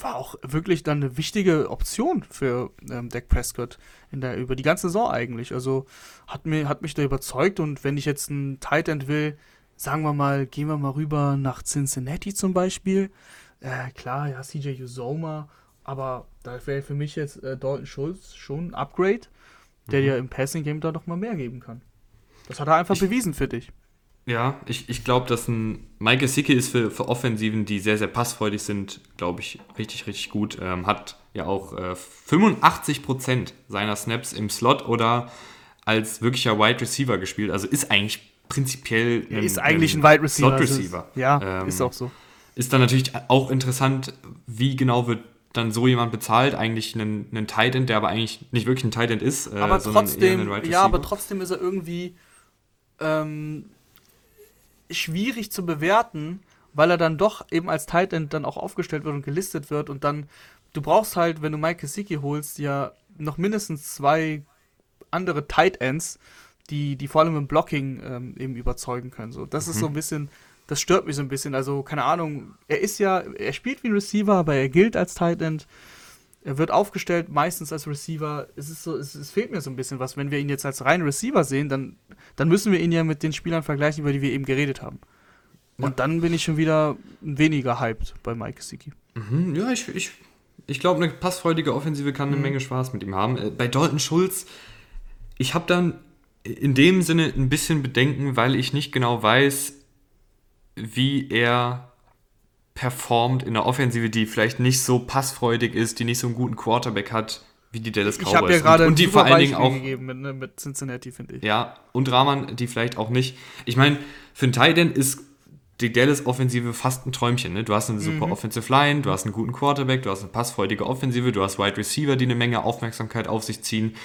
war auch wirklich dann eine wichtige Option für ähm, Dak Prescott in der, über die ganze Saison eigentlich. Also hat, mir, hat mich da überzeugt und wenn ich jetzt einen Tight End will, sagen wir mal, gehen wir mal rüber nach Cincinnati zum Beispiel. Äh, klar, ja, CJ Uzoma aber da wäre für mich jetzt äh, Dalton Schulz schon ein Upgrade, der mhm. dir im Passing Game da noch mal mehr geben kann. Das hat er einfach ich, bewiesen für dich. Ja, ich, ich glaube, dass ein Mike Sicke ist für, für Offensiven, die sehr, sehr passfreudig sind, glaube ich, richtig, richtig gut. Ähm, hat ja auch äh, 85% seiner Snaps im Slot oder als wirklicher Wide Receiver gespielt. Also ist eigentlich prinzipiell ein, ist eigentlich ein, Wide Receiver. Slot Receiver. Ist, ja, ähm, ist auch so. Ist dann natürlich auch interessant, wie genau wird dann so jemand bezahlt, eigentlich einen, einen Tight End, der aber eigentlich nicht wirklich ein Tight End ist, äh, aber trotzdem, ja, aber trotzdem ist er irgendwie ähm, schwierig zu bewerten, weil er dann doch eben als Tight End dann auch aufgestellt wird und gelistet wird und dann du brauchst halt, wenn du Mike Gesicki holst, ja noch mindestens zwei andere Tight Ends, die, die vor allem im Blocking ähm, eben überzeugen können. So, das mhm. ist so ein bisschen das stört mich so ein bisschen. Also, keine Ahnung, er ist ja, er spielt wie ein Receiver, aber er gilt als Tight End. Er wird aufgestellt, meistens als Receiver. Es ist so, es, es, fehlt mir so ein bisschen was. Wenn wir ihn jetzt als reinen Receiver sehen, dann, dann müssen wir ihn ja mit den Spielern vergleichen, über die wir eben geredet haben. Und ja. dann bin ich schon wieder weniger hyped bei Mike Gesicki. Mhm, ja, ich, ich, ich glaube, eine passfreudige Offensive kann eine mhm. Menge Spaß mit ihm haben. Äh, bei Dalton Schulz, ich habe dann in dem Sinne ein bisschen Bedenken, weil ich nicht genau weiß, wie er performt in der Offensive, die vielleicht nicht so passfreudig ist, die nicht so einen guten Quarterback hat, wie die Dallas Cowboys. Ich habe ja gerade und, und die vor allen Dingen auch gegeben mit, ne, mit Cincinnati, finde ich. Ja, und Rahman, die vielleicht auch nicht. Ich meine, für einen Titan ist die Dallas-Offensive fast ein Träumchen. Ne? Du hast eine super mhm. Offensive Line, du hast einen guten Quarterback, du hast eine passfreudige Offensive, du hast Wide Receiver, die eine Menge Aufmerksamkeit auf sich ziehen.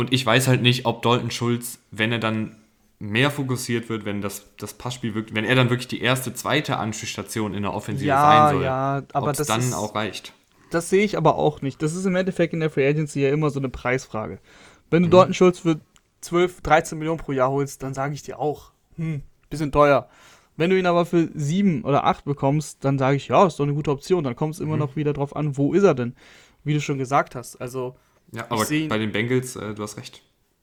Und ich weiß halt nicht, ob Dalton Schulz, wenn er dann mehr fokussiert wird, wenn das, das Passspiel wirkt, wenn er dann wirklich die erste, zweite Anschlussstation in der Offensive ja, sein soll. Ja, aber das dann ist, auch reicht. Das sehe ich aber auch nicht. Das ist im Endeffekt in der Free Agency ja immer so eine Preisfrage. Wenn du mhm. einen Schulz für 12, 13 Millionen pro Jahr holst, dann sage ich dir auch, hm, bisschen teuer. Wenn du ihn aber für 7 oder 8 bekommst, dann sage ich, ja, ist doch eine gute Option. Dann kommt es immer mhm. noch wieder drauf an, wo ist er denn? Wie du schon gesagt hast. Also, ja, aber bei den Bengals, äh, du hast recht.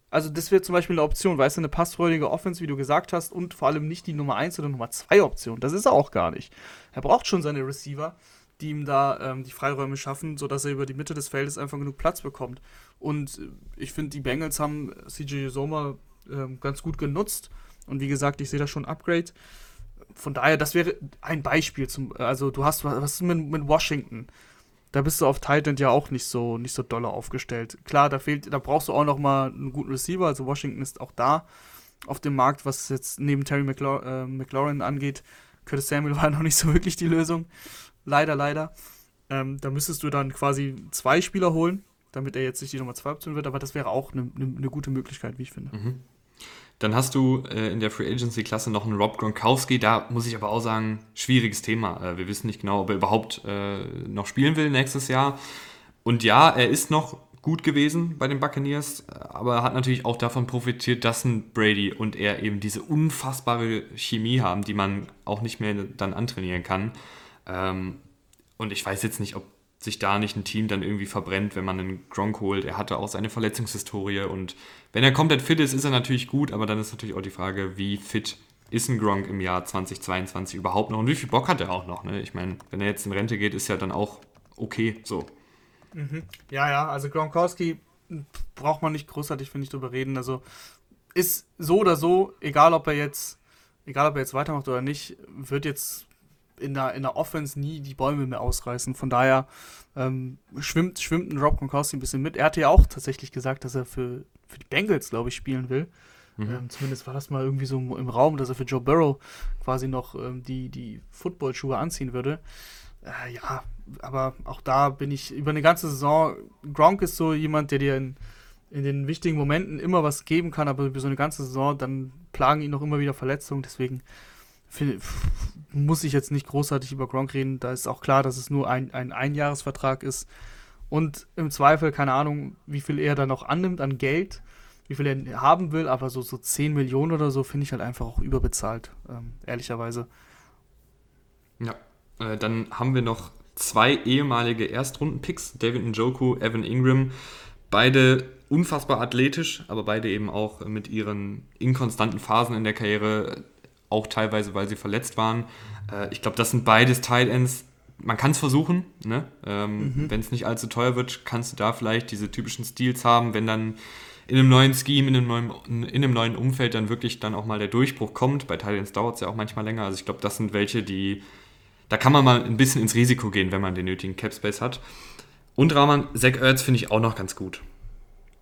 Also das wäre zum Beispiel eine Option, weißt du, eine passfreudige Offense, wie du gesagt hast, und vor allem nicht die Nummer 1 oder Nummer 2 Option. Das ist er auch gar nicht. Er braucht schon seine Receiver, die ihm da ähm, die Freiräume schaffen, sodass er über die Mitte des Feldes einfach genug Platz bekommt. Und äh, ich finde, die Bengals haben CJ Sommer ähm, ganz gut genutzt. Und wie gesagt, ich sehe da schon ein Upgrade. von daher, das wäre ein Beispiel zum, also du hast, was mit, mit Washington? Da bist du auf Titan ja auch nicht so, nicht so doll aufgestellt. Klar, da fehlt, da brauchst du auch noch mal einen guten Receiver, also Washington ist auch da auf dem Markt, was jetzt neben Terry McLaurin, äh, McLaurin angeht. Curtis Samuel war noch nicht so wirklich die Lösung. Leider, leider. Ähm, da müsstest du dann quasi zwei Spieler holen, damit er jetzt nicht die Nummer 2 Option wird, aber das wäre auch eine ne, ne gute Möglichkeit, wie ich finde. Mhm. Dann hast du äh, in der Free Agency Klasse noch einen Rob Gronkowski. Da muss ich aber auch sagen, schwieriges Thema. Äh, wir wissen nicht genau, ob er überhaupt äh, noch spielen will nächstes Jahr. Und ja, er ist noch gut gewesen bei den Buccaneers, aber hat natürlich auch davon profitiert, dass ein Brady und er eben diese unfassbare Chemie haben, die man auch nicht mehr dann antrainieren kann. Ähm, und ich weiß jetzt nicht, ob sich da nicht ein Team dann irgendwie verbrennt, wenn man einen Gronk holt. Er hatte auch seine Verletzungshistorie und wenn er komplett fit ist, ist er natürlich gut, aber dann ist natürlich auch die Frage, wie fit ist ein Gronk im Jahr 2022 überhaupt noch und wie viel Bock hat er auch noch? Ne? Ich meine, wenn er jetzt in Rente geht, ist ja dann auch okay so. Mhm. Ja, ja, also Gronkowski braucht man nicht großartig, finde ich, drüber reden. Also ist so oder so, egal ob er jetzt, egal ob er jetzt weitermacht oder nicht, wird jetzt in der, in der Offense nie die Bäume mehr ausreißen. Von daher ähm, schwimmt, schwimmt ein Rob Gronkowski ein bisschen mit. Er hatte ja auch tatsächlich gesagt, dass er für, für die Bengals, glaube ich, spielen will. Mhm. Ähm, zumindest war das mal irgendwie so im Raum, dass er für Joe Burrow quasi noch ähm, die, die Footballschuhe anziehen würde. Äh, ja, aber auch da bin ich über eine ganze Saison. Gronk ist so jemand, der dir in, in den wichtigen Momenten immer was geben kann, aber über so eine ganze Saison, dann plagen ihn noch immer wieder Verletzungen. Deswegen find, muss ich jetzt nicht großartig über Gronk reden. Da ist auch klar, dass es nur ein, ein Einjahresvertrag ist. Und im Zweifel, keine Ahnung, wie viel er da noch annimmt an Geld, wie viel er haben will, aber so, so 10 Millionen oder so finde ich halt einfach auch überbezahlt, ähm, ehrlicherweise. Ja, äh, dann haben wir noch zwei ehemalige Erstrunden-Picks, David Njoku, Evan Ingram. Beide unfassbar athletisch, aber beide eben auch mit ihren inkonstanten Phasen in der Karriere, auch teilweise, weil sie verletzt waren. Äh, ich glaube, das sind beides Tight Ends. Man kann es versuchen, ne? ähm, mhm. wenn es nicht allzu teuer wird, kannst du da vielleicht diese typischen Steals haben, wenn dann in einem neuen Scheme, in einem neuen, in einem neuen Umfeld dann wirklich dann auch mal der Durchbruch kommt. Bei Tight Ends dauert es ja auch manchmal länger. Also ich glaube, das sind welche, die da kann man mal ein bisschen ins Risiko gehen, wenn man den nötigen Cap Space hat. Und Rahman, Zach Ertz finde ich auch noch ganz gut.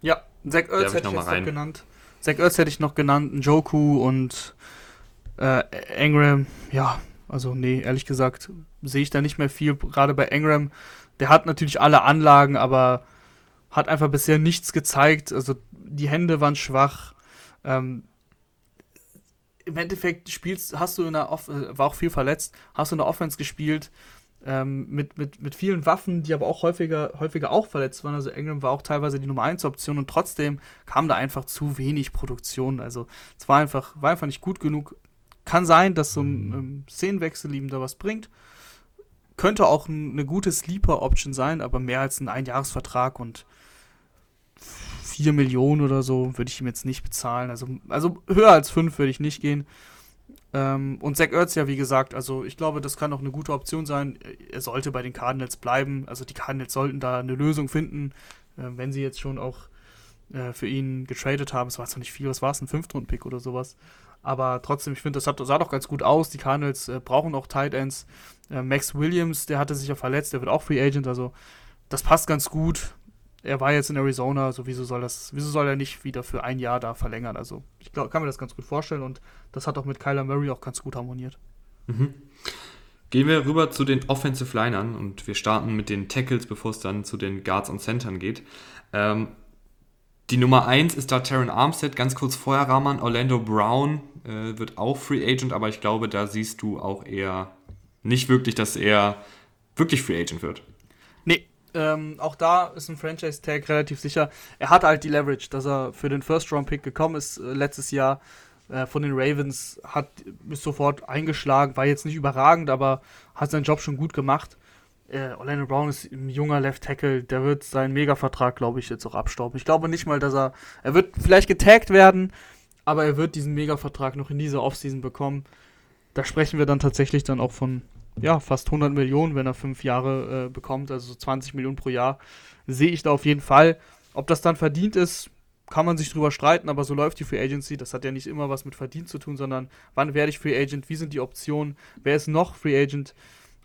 Ja, Zach Ertz hätte ich, noch, noch genannt. Zach Ertz hätte ich noch genannt, Joku und äh, Engram. Ja, also nee, ehrlich gesagt sehe ich da nicht mehr viel. Gerade bei Engram, der hat natürlich alle Anlagen, aber hat einfach bisher nichts gezeigt. Also die Hände waren schwach. Ähm, im Endeffekt spielst, hast du in der Off äh, war auch viel verletzt, hast du in der Offense gespielt ähm, mit, mit, mit vielen Waffen, die aber auch häufiger, häufiger auch verletzt waren. Also England war auch teilweise die Nummer 1 Option und trotzdem kam da einfach zu wenig Produktion. Also es war einfach, war einfach nicht gut genug. Kann sein, dass so ein ähm, Szenenwechsel ihm da was bringt. Könnte auch ein, eine gute Sleeper-Option sein, aber mehr als ein Einjahresvertrag und 4 Millionen oder so würde ich ihm jetzt nicht bezahlen. Also, also höher als 5 würde ich nicht gehen. Ähm, und Zach Ertz ja, wie gesagt, also ich glaube, das kann auch eine gute Option sein. Er sollte bei den Cardinals bleiben. Also die Cardinals sollten da eine Lösung finden, äh, wenn sie jetzt schon auch äh, für ihn getradet haben. Es war zwar nicht viel, was war es, ein Fünftrunden-Pick oder sowas. Aber trotzdem, ich finde, das sah doch ganz gut aus. Die Cardinals äh, brauchen auch Tight Ends. Äh, Max Williams, der hatte sich ja verletzt, der wird auch Free Agent. Also das passt ganz gut er war jetzt in Arizona, also wieso soll das, wieso soll er nicht wieder für ein Jahr da verlängern? Also ich glaub, kann mir das ganz gut vorstellen und das hat auch mit Kyler Murray auch ganz gut harmoniert. Mhm. Gehen wir rüber zu den Offensive Linern und wir starten mit den Tackles, bevor es dann zu den Guards und Centern geht. Ähm, die Nummer 1 ist da Terran Armstead, ganz kurz vorher Rahman. Orlando Brown äh, wird auch Free Agent, aber ich glaube, da siehst du auch eher nicht wirklich, dass er wirklich Free Agent wird. Nee, ähm, auch da ist ein Franchise-Tag relativ sicher. Er hat halt die Leverage, dass er für den First-Round-Pick gekommen ist äh, letztes Jahr äh, von den Ravens, hat ist sofort eingeschlagen, war jetzt nicht überragend, aber hat seinen Job schon gut gemacht. Äh, Orlando Brown ist ein junger Left Tackle, der wird seinen Mega-Vertrag, glaube ich, jetzt auch abstauben. Ich glaube nicht mal, dass er, er wird vielleicht getaggt werden, aber er wird diesen Mega-Vertrag noch in dieser Offseason bekommen. Da sprechen wir dann tatsächlich dann auch von ja, fast 100 Millionen, wenn er fünf Jahre äh, bekommt, also so 20 Millionen pro Jahr, sehe ich da auf jeden Fall. Ob das dann verdient ist, kann man sich drüber streiten, aber so läuft die Free Agency. Das hat ja nicht immer was mit Verdienst zu tun, sondern wann werde ich Free Agent, wie sind die Optionen, wer ist noch Free Agent.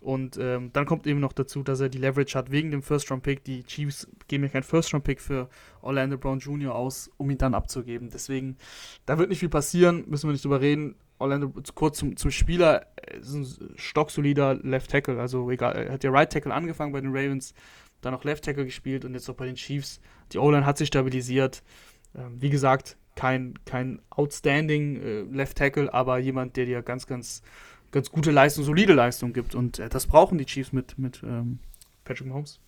Und ähm, dann kommt eben noch dazu, dass er die Leverage hat wegen dem First-Round-Pick. Die Chiefs geben ja keinen First-Round-Pick für Orlando Brown Jr. aus, um ihn dann abzugeben. Deswegen, da wird nicht viel passieren, müssen wir nicht drüber reden. Orlando, kurz zum, zum Spieler, ist ein stocksolider Left Tackle. Also egal, er hat ja Right Tackle angefangen bei den Ravens, dann auch Left Tackle gespielt und jetzt auch bei den Chiefs. Die O-Line hat sich stabilisiert. Ähm, wie gesagt, kein, kein outstanding äh, Left Tackle, aber jemand, der dir ganz, ganz, ganz gute Leistung, solide Leistung gibt. Und äh, das brauchen die Chiefs mit, mit ähm, Patrick Mahomes.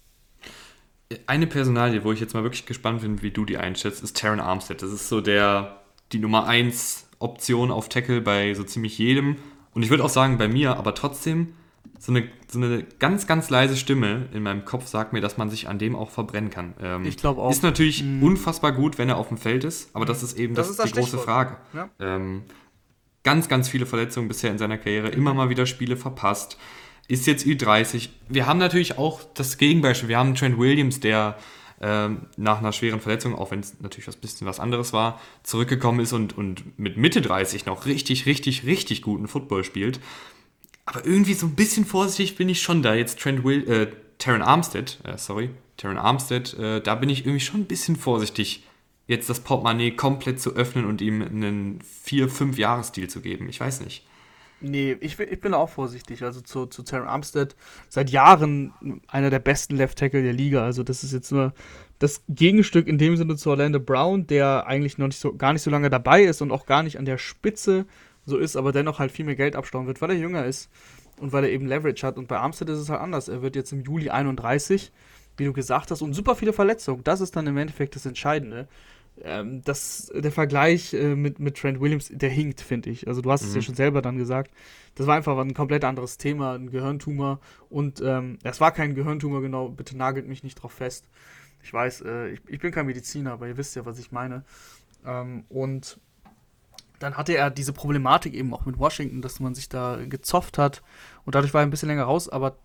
Eine Personalie, wo ich jetzt mal wirklich gespannt bin, wie du die einschätzt, ist Taron Armstead. Das ist so der, die Nummer 1 Option auf Tackle bei so ziemlich jedem. Und ich würde auch sagen, bei mir, aber trotzdem so eine, so eine ganz, ganz leise Stimme in meinem Kopf sagt mir, dass man sich an dem auch verbrennen kann. Ähm, ich glaube auch. Ist natürlich mhm. unfassbar gut, wenn er auf dem Feld ist, aber das ist eben das, das, ist das die große Frage. Ja. Ähm, ganz, ganz viele Verletzungen bisher in seiner Karriere, immer mal wieder Spiele verpasst. Ist jetzt Ü30. Wir haben natürlich auch das Gegenbeispiel. Wir haben Trent Williams, der ähm, nach einer schweren Verletzung, auch wenn es natürlich was bisschen was anderes war, zurückgekommen ist und, und mit Mitte 30 noch richtig, richtig, richtig guten Football spielt. Aber irgendwie so ein bisschen vorsichtig bin ich schon da. Jetzt Trent Will, äh, Taron Armstead, äh, sorry, Taron Armstead, äh, da bin ich irgendwie schon ein bisschen vorsichtig, jetzt das Portemonnaie komplett zu öffnen und ihm einen 4-5-Jahres-Deal zu geben. Ich weiß nicht. Nee, ich, ich bin auch vorsichtig. Also zu, zu Taron Armstead seit Jahren einer der besten Left Tackle der Liga. Also das ist jetzt nur das Gegenstück in dem Sinne zu Orlando Brown, der eigentlich noch nicht so, gar nicht so lange dabei ist und auch gar nicht an der Spitze so ist, aber dennoch halt viel mehr Geld abstauen wird, weil er jünger ist und weil er eben Leverage hat. Und bei Armstead ist es halt anders. Er wird jetzt im Juli 31, wie du gesagt hast, und super viele Verletzungen. Das ist dann im Endeffekt das Entscheidende. Ähm, das, der Vergleich äh, mit, mit Trent Williams, der hinkt, finde ich. Also du hast mhm. es ja mhm. schon selber dann gesagt. Das war einfach ein komplett anderes Thema, ein Gehirntumor. Und ähm, es war kein Gehirntumor, genau, bitte nagelt mich nicht drauf fest. Ich weiß, äh, ich, ich bin kein Mediziner, aber ihr wisst ja, was ich meine. Ähm, und dann hatte er diese Problematik eben auch mit Washington, dass man sich da gezofft hat und dadurch war er ein bisschen länger raus, aber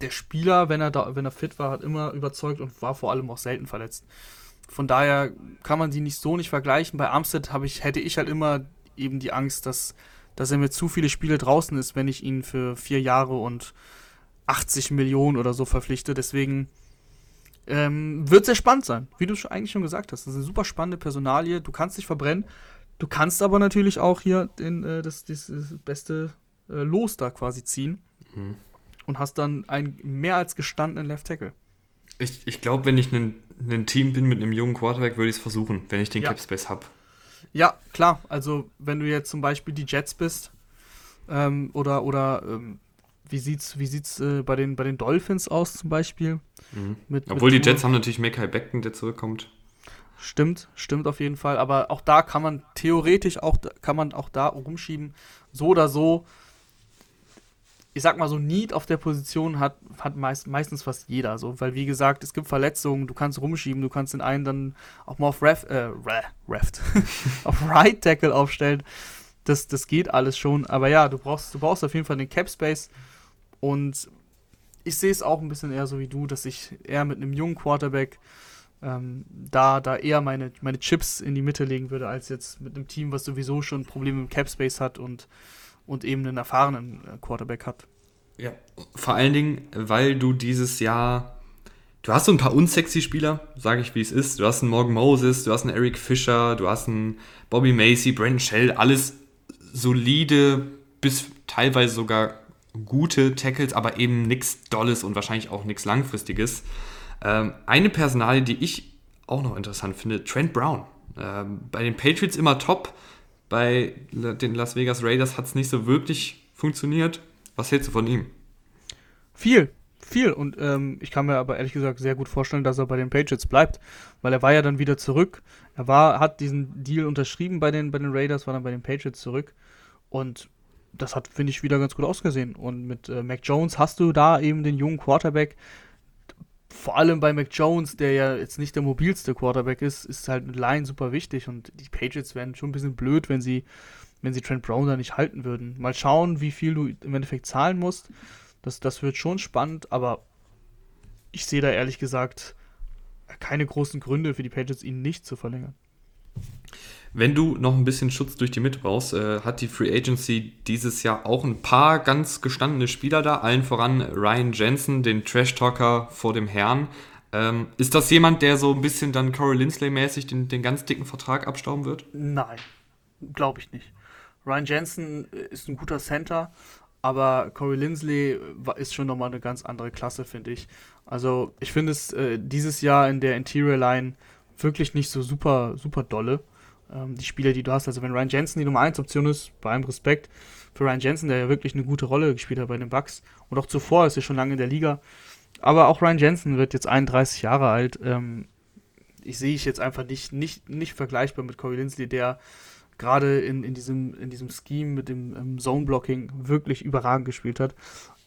der Spieler, wenn er da, wenn er fit war, hat immer überzeugt und war vor allem auch selten verletzt. Von daher kann man die nicht so nicht vergleichen. Bei Armstead ich, hätte ich halt immer eben die Angst, dass, dass er mir zu viele Spiele draußen ist, wenn ich ihn für vier Jahre und 80 Millionen oder so verpflichte. Deswegen ähm, wird sehr spannend sein, wie du eigentlich schon gesagt hast. Das ist eine super spannende Personalie. Du kannst dich verbrennen. Du kannst aber natürlich auch hier den, äh, das, das, das, beste äh, Los da quasi ziehen mhm. und hast dann einen mehr als gestandenen Left Tackle. Ich, ich glaube, wenn ich ein Team bin mit einem jungen Quarterback, würde ich es versuchen, wenn ich den ja. Capspace habe. Ja, klar. Also, wenn du jetzt zum Beispiel die Jets bist ähm, oder, oder ähm, wie sieht's, wie sieht's äh, bei, den, bei den Dolphins aus zum Beispiel? Mhm. Mit, Obwohl mit die Jets haben natürlich Mackay Beckton, der zurückkommt. Stimmt, stimmt auf jeden Fall. Aber auch da kann man theoretisch auch, kann man auch da rumschieben. So oder so. Ich sag mal so, Need auf der Position hat, hat meist, meistens fast jeder. So, weil wie gesagt, es gibt Verletzungen, du kannst rumschieben, du kannst den einen dann auch mal auf Ref, äh, Reft, auf Right Tackle aufstellen. Das, das geht alles schon. Aber ja, du brauchst, du brauchst auf jeden Fall den Cap Space. Und ich sehe es auch ein bisschen eher so wie du, dass ich eher mit einem jungen Quarterback ähm, da, da eher meine, meine Chips in die Mitte legen würde, als jetzt mit einem Team, was sowieso schon Probleme im Cap Space hat und, und eben einen erfahrenen äh, Quarterback hat. Ja, vor allen Dingen, weil du dieses Jahr, du hast so ein paar unsexy Spieler, sage ich wie es ist. Du hast einen Morgan Moses, du hast einen Eric Fischer, du hast einen Bobby Macy, Brandon Shell, alles solide bis teilweise sogar gute Tackles, aber eben nichts Dolles und wahrscheinlich auch nichts Langfristiges. Ähm, eine Personalie, die ich auch noch interessant finde, Trent Brown. Ähm, bei den Patriots immer top, bei den Las Vegas Raiders hat es nicht so wirklich funktioniert. Was hältst du von ihm? Viel, viel. Und ähm, ich kann mir aber ehrlich gesagt sehr gut vorstellen, dass er bei den Patriots bleibt, weil er war ja dann wieder zurück. Er war, hat diesen Deal unterschrieben bei den, bei den Raiders, war dann bei den Patriots zurück. Und das hat, finde ich, wieder ganz gut ausgesehen. Und mit äh, Mac Jones hast du da eben den jungen Quarterback, vor allem bei Mac Jones, der ja jetzt nicht der mobilste Quarterback ist, ist halt eine Line super wichtig und die Patriots wären schon ein bisschen blöd, wenn sie, wenn sie Trent Brown da nicht halten würden. Mal schauen, wie viel du im Endeffekt zahlen musst. Das, das wird schon spannend, aber ich sehe da ehrlich gesagt keine großen Gründe für die Patriots, ihn nicht zu verlängern. Wenn du noch ein bisschen Schutz durch die Mitte brauchst, äh, hat die Free Agency dieses Jahr auch ein paar ganz gestandene Spieler da, allen voran Ryan Jensen, den Trash-Talker vor dem Herrn. Ähm, ist das jemand, der so ein bisschen dann Corey Lindsley-mäßig den, den ganz dicken Vertrag abstauben wird? Nein, glaube ich nicht. Ryan Jensen ist ein guter Center, aber Corey Lindsley ist schon nochmal eine ganz andere Klasse, finde ich. Also ich finde es äh, dieses Jahr in der Interior Line wirklich nicht so super, super dolle. Ähm, die Spieler, die du hast, also wenn Ryan Jensen die Nummer 1 Option ist, bei allem Respekt für Ryan Jensen, der ja wirklich eine gute Rolle gespielt hat bei den Bucks und auch zuvor ist er schon lange in der Liga. Aber auch Ryan Jensen wird jetzt 31 Jahre alt. Ähm, ich sehe ich jetzt einfach nicht, nicht, nicht vergleichbar mit Corey Lindsley, der gerade in, in, diesem, in diesem Scheme mit dem ähm, Zone-Blocking wirklich überragend gespielt hat.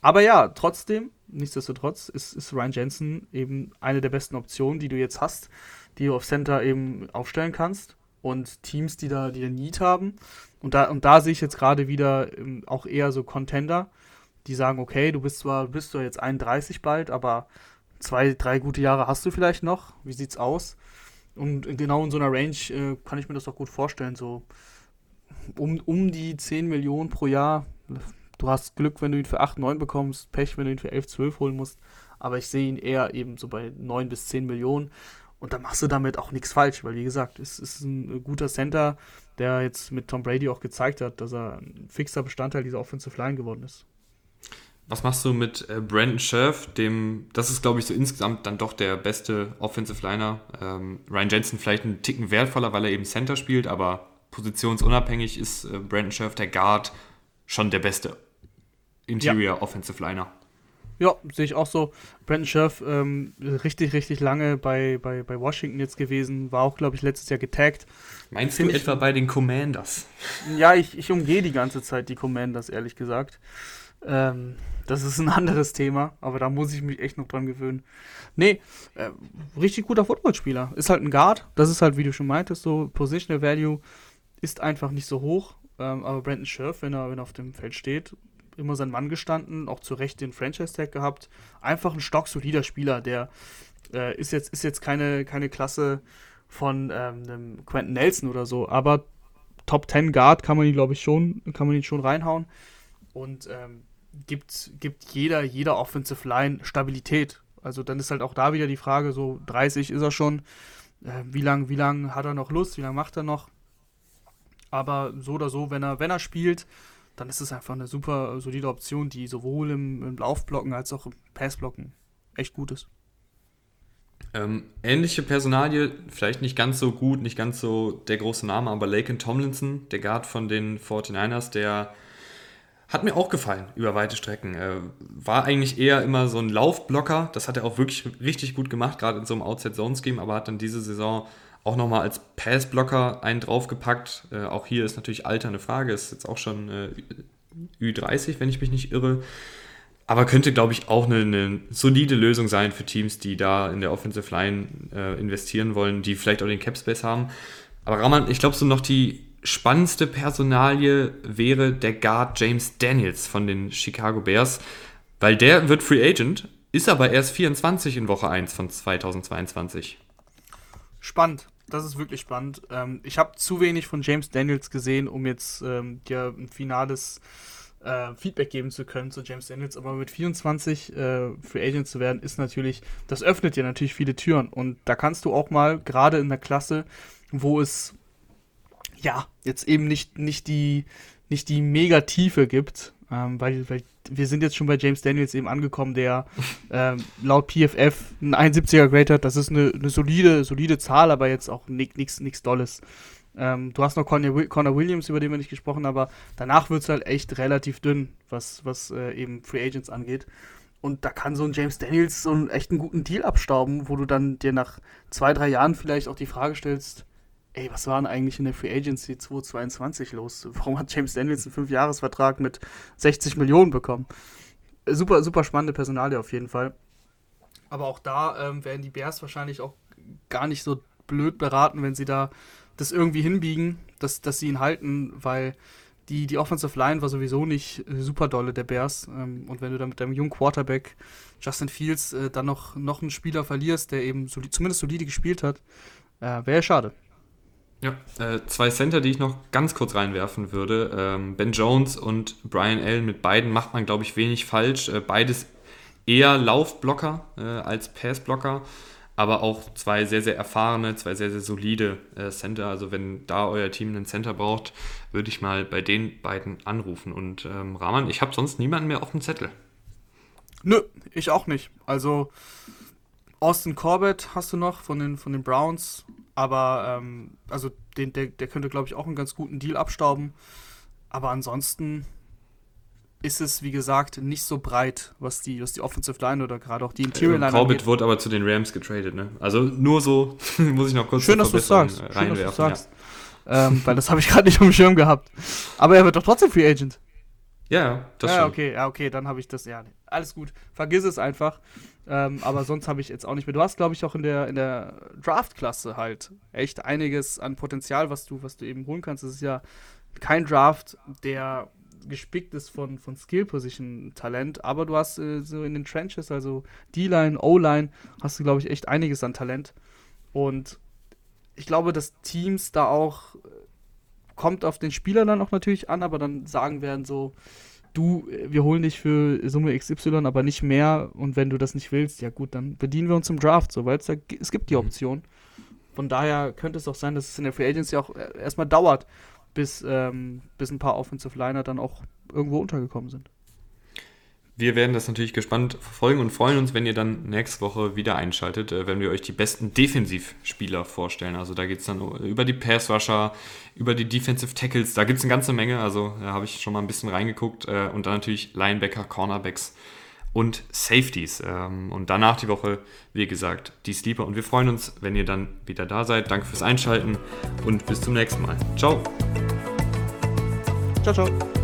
Aber ja, trotzdem, nichtsdestotrotz, ist, ist Ryan Jensen eben eine der besten Optionen, die du jetzt hast, die du auf Center eben aufstellen kannst. Und Teams, die da, die Need haben. Und da, und da sehe ich jetzt gerade wieder ähm, auch eher so Contender, die sagen, okay, du bist zwar, bist du jetzt 31 bald, aber zwei, drei gute Jahre hast du vielleicht noch. Wie sieht's aus? Und genau in so einer Range äh, kann ich mir das doch gut vorstellen. So um, um die 10 Millionen pro Jahr. Du hast Glück, wenn du ihn für 8, 9 bekommst, Pech, wenn du ihn für 11, 12 holen musst. Aber ich sehe ihn eher eben so bei 9 bis 10 Millionen. Und da machst du damit auch nichts falsch, weil wie gesagt, es ist ein guter Center, der jetzt mit Tom Brady auch gezeigt hat, dass er ein fixer Bestandteil dieser Offensive Line geworden ist. Was machst du mit äh, Brandon Scherf, dem, das ist glaube ich so insgesamt dann doch der beste Offensive Liner. Ähm, Ryan Jensen vielleicht einen Ticken wertvoller, weil er eben Center spielt, aber positionsunabhängig ist äh, Brandon Scherf, der Guard, schon der beste Interior ja. Offensive Liner. Ja, sehe ich auch so. Brandon Scherf, ähm, richtig, richtig lange bei, bei, bei Washington jetzt gewesen, war auch, glaube ich, letztes Jahr getaggt. Meinst Find du etwa bei den Commanders? Ja, ich, ich umgehe die ganze Zeit die Commanders, ehrlich gesagt. Ähm, das ist ein anderes Thema, aber da muss ich mich echt noch dran gewöhnen. Nee, äh, richtig guter Footballspieler. Ist halt ein Guard. Das ist halt, wie du schon meintest, so Positional Value ist einfach nicht so hoch. Ähm, aber Brandon Scherf, wenn er, wenn er auf dem Feld steht, immer sein Mann gestanden, auch zu Recht den Franchise-Tag gehabt. Einfach ein stocksolider Spieler, der äh, ist, jetzt, ist jetzt keine, keine Klasse von ähm, Quentin Nelson oder so, aber Top 10 Guard kann man ihn, glaube ich, schon, kann man ihn schon reinhauen. Und ähm, gibt, gibt jeder, jeder Offensive Line Stabilität. Also dann ist halt auch da wieder die Frage, so 30 ist er schon, äh, wie lange wie lang hat er noch Lust, wie lange macht er noch? Aber so oder so, wenn er, wenn er spielt, dann ist es einfach eine super solide Option, die sowohl im, im Laufblocken als auch im Passblocken echt gut ist. Ähm, ähnliche Personalie, vielleicht nicht ganz so gut, nicht ganz so der große Name, aber Laken Tomlinson, der Guard von den 49ers, der hat mir auch gefallen über weite Strecken. Äh, war eigentlich eher immer so ein Laufblocker. Das hat er auch wirklich richtig gut gemacht, gerade in so einem Outside-Zone-Scheme, aber hat dann diese Saison auch nochmal als Passblocker einen draufgepackt. Äh, auch hier ist natürlich Alter eine Frage, ist jetzt auch schon äh, Ü30, wenn ich mich nicht irre. Aber könnte, glaube ich, auch eine, eine, solide Lösung sein für Teams, die da in der Offensive Line äh, investieren wollen, die vielleicht auch den Cap Space haben. Aber Raman, ich glaube, so noch die spannendste Personalie wäre der Guard James Daniels von den Chicago Bears, weil der wird Free Agent, ist aber erst 24 in Woche 1 von 2022. Spannend. Das ist wirklich spannend. Ähm, ich habe zu wenig von James Daniels gesehen, um jetzt ähm, dir ein finales äh, Feedback geben zu können zu James Daniels. Aber mit 24 äh, Free Agent zu werden, ist natürlich, das öffnet dir natürlich viele Türen. Und da kannst du auch mal, gerade in der Klasse, wo es ja, jetzt eben nicht, nicht die, nicht die Mega-Tiefe gibt, ähm, weil, weil wir sind jetzt schon bei James Daniels eben angekommen, der ähm, laut PFF ein 71er Grade hat. Das ist eine, eine solide, solide Zahl, aber jetzt auch nichts Dolles. Ähm, du hast noch Connor, Connor, Williams, über den wir nicht gesprochen haben, aber danach wird es halt echt relativ dünn, was, was äh, eben Free Agents angeht. Und da kann so ein James Daniels so einen echt einen guten Deal abstauben, wo du dann dir nach zwei, drei Jahren vielleicht auch die Frage stellst, ey, was war denn eigentlich in der Free Agency 2022 los? Warum hat James Daniels einen Fünfjahresvertrag mit 60 Millionen bekommen? Super, super spannende Personalie auf jeden Fall. Aber auch da ähm, werden die Bears wahrscheinlich auch gar nicht so blöd beraten, wenn sie da das irgendwie hinbiegen, dass, dass sie ihn halten, weil die, die Offensive Line war sowieso nicht super dolle der Bears. Ähm, und wenn du dann mit deinem jungen Quarterback Justin Fields äh, dann noch, noch einen Spieler verlierst, der eben soli zumindest solide gespielt hat, äh, wäre schade. Ja, äh, zwei Center, die ich noch ganz kurz reinwerfen würde. Ähm, ben Jones und Brian Allen, mit beiden macht man, glaube ich, wenig falsch. Äh, beides eher Laufblocker äh, als Passblocker, aber auch zwei sehr, sehr erfahrene, zwei sehr, sehr solide äh, Center. Also wenn da euer Team einen Center braucht, würde ich mal bei den beiden anrufen. Und ähm, Rahman, ich habe sonst niemanden mehr auf dem Zettel. Nö, ich auch nicht. Also Austin Corbett hast du noch von den, von den Browns, aber ähm, also den, der, der könnte, glaube ich, auch einen ganz guten Deal abstauben. Aber ansonsten ist es, wie gesagt, nicht so breit, was die, was die Offensive Line oder gerade auch die Interior Line Corbett wurde aber zu den Rams getradet, ne? Also nur so, muss ich noch kurz Schön, dass du sagst. Schön, dass du sagst. Ja. Ähm, weil das habe ich gerade nicht auf dem Schirm gehabt. Aber er wird doch trotzdem Free Agent. Ja, das ja, okay, ja, okay, dann habe ich das, ja, alles gut. Vergiss es einfach. Ähm, aber sonst habe ich jetzt auch nicht mehr. Du hast, glaube ich, auch in der, in der Draft-Klasse halt echt einiges an Potenzial, was du, was du eben holen kannst. Es ist ja kein Draft, der gespickt ist von, von Skill-Position-Talent, aber du hast äh, so in den Trenches, also D-Line, O-Line, hast du, glaube ich, echt einiges an Talent. Und ich glaube, dass Teams da auch kommt auf den Spieler dann auch natürlich an, aber dann sagen werden so, du, wir holen dich für Summe XY, aber nicht mehr und wenn du das nicht willst, ja gut, dann bedienen wir uns im Draft, so, weil es gibt die mhm. Option. Von daher könnte es auch sein, dass es in der Free Agency auch äh, erstmal dauert, bis, ähm, bis ein paar Offensive Liner dann auch irgendwo untergekommen sind. Wir werden das natürlich gespannt verfolgen und freuen uns, wenn ihr dann nächste Woche wieder einschaltet, äh, wenn wir euch die besten Defensivspieler vorstellen. Also da geht es dann über die Pass-Rusher, über die Defensive Tackles, da gibt es eine ganze Menge. Also da habe ich schon mal ein bisschen reingeguckt. Äh, und dann natürlich Linebacker, Cornerbacks und Safeties. Ähm, und danach die Woche, wie gesagt, die Sleeper. Und wir freuen uns, wenn ihr dann wieder da seid. Danke fürs Einschalten und bis zum nächsten Mal. Ciao. Ciao, ciao.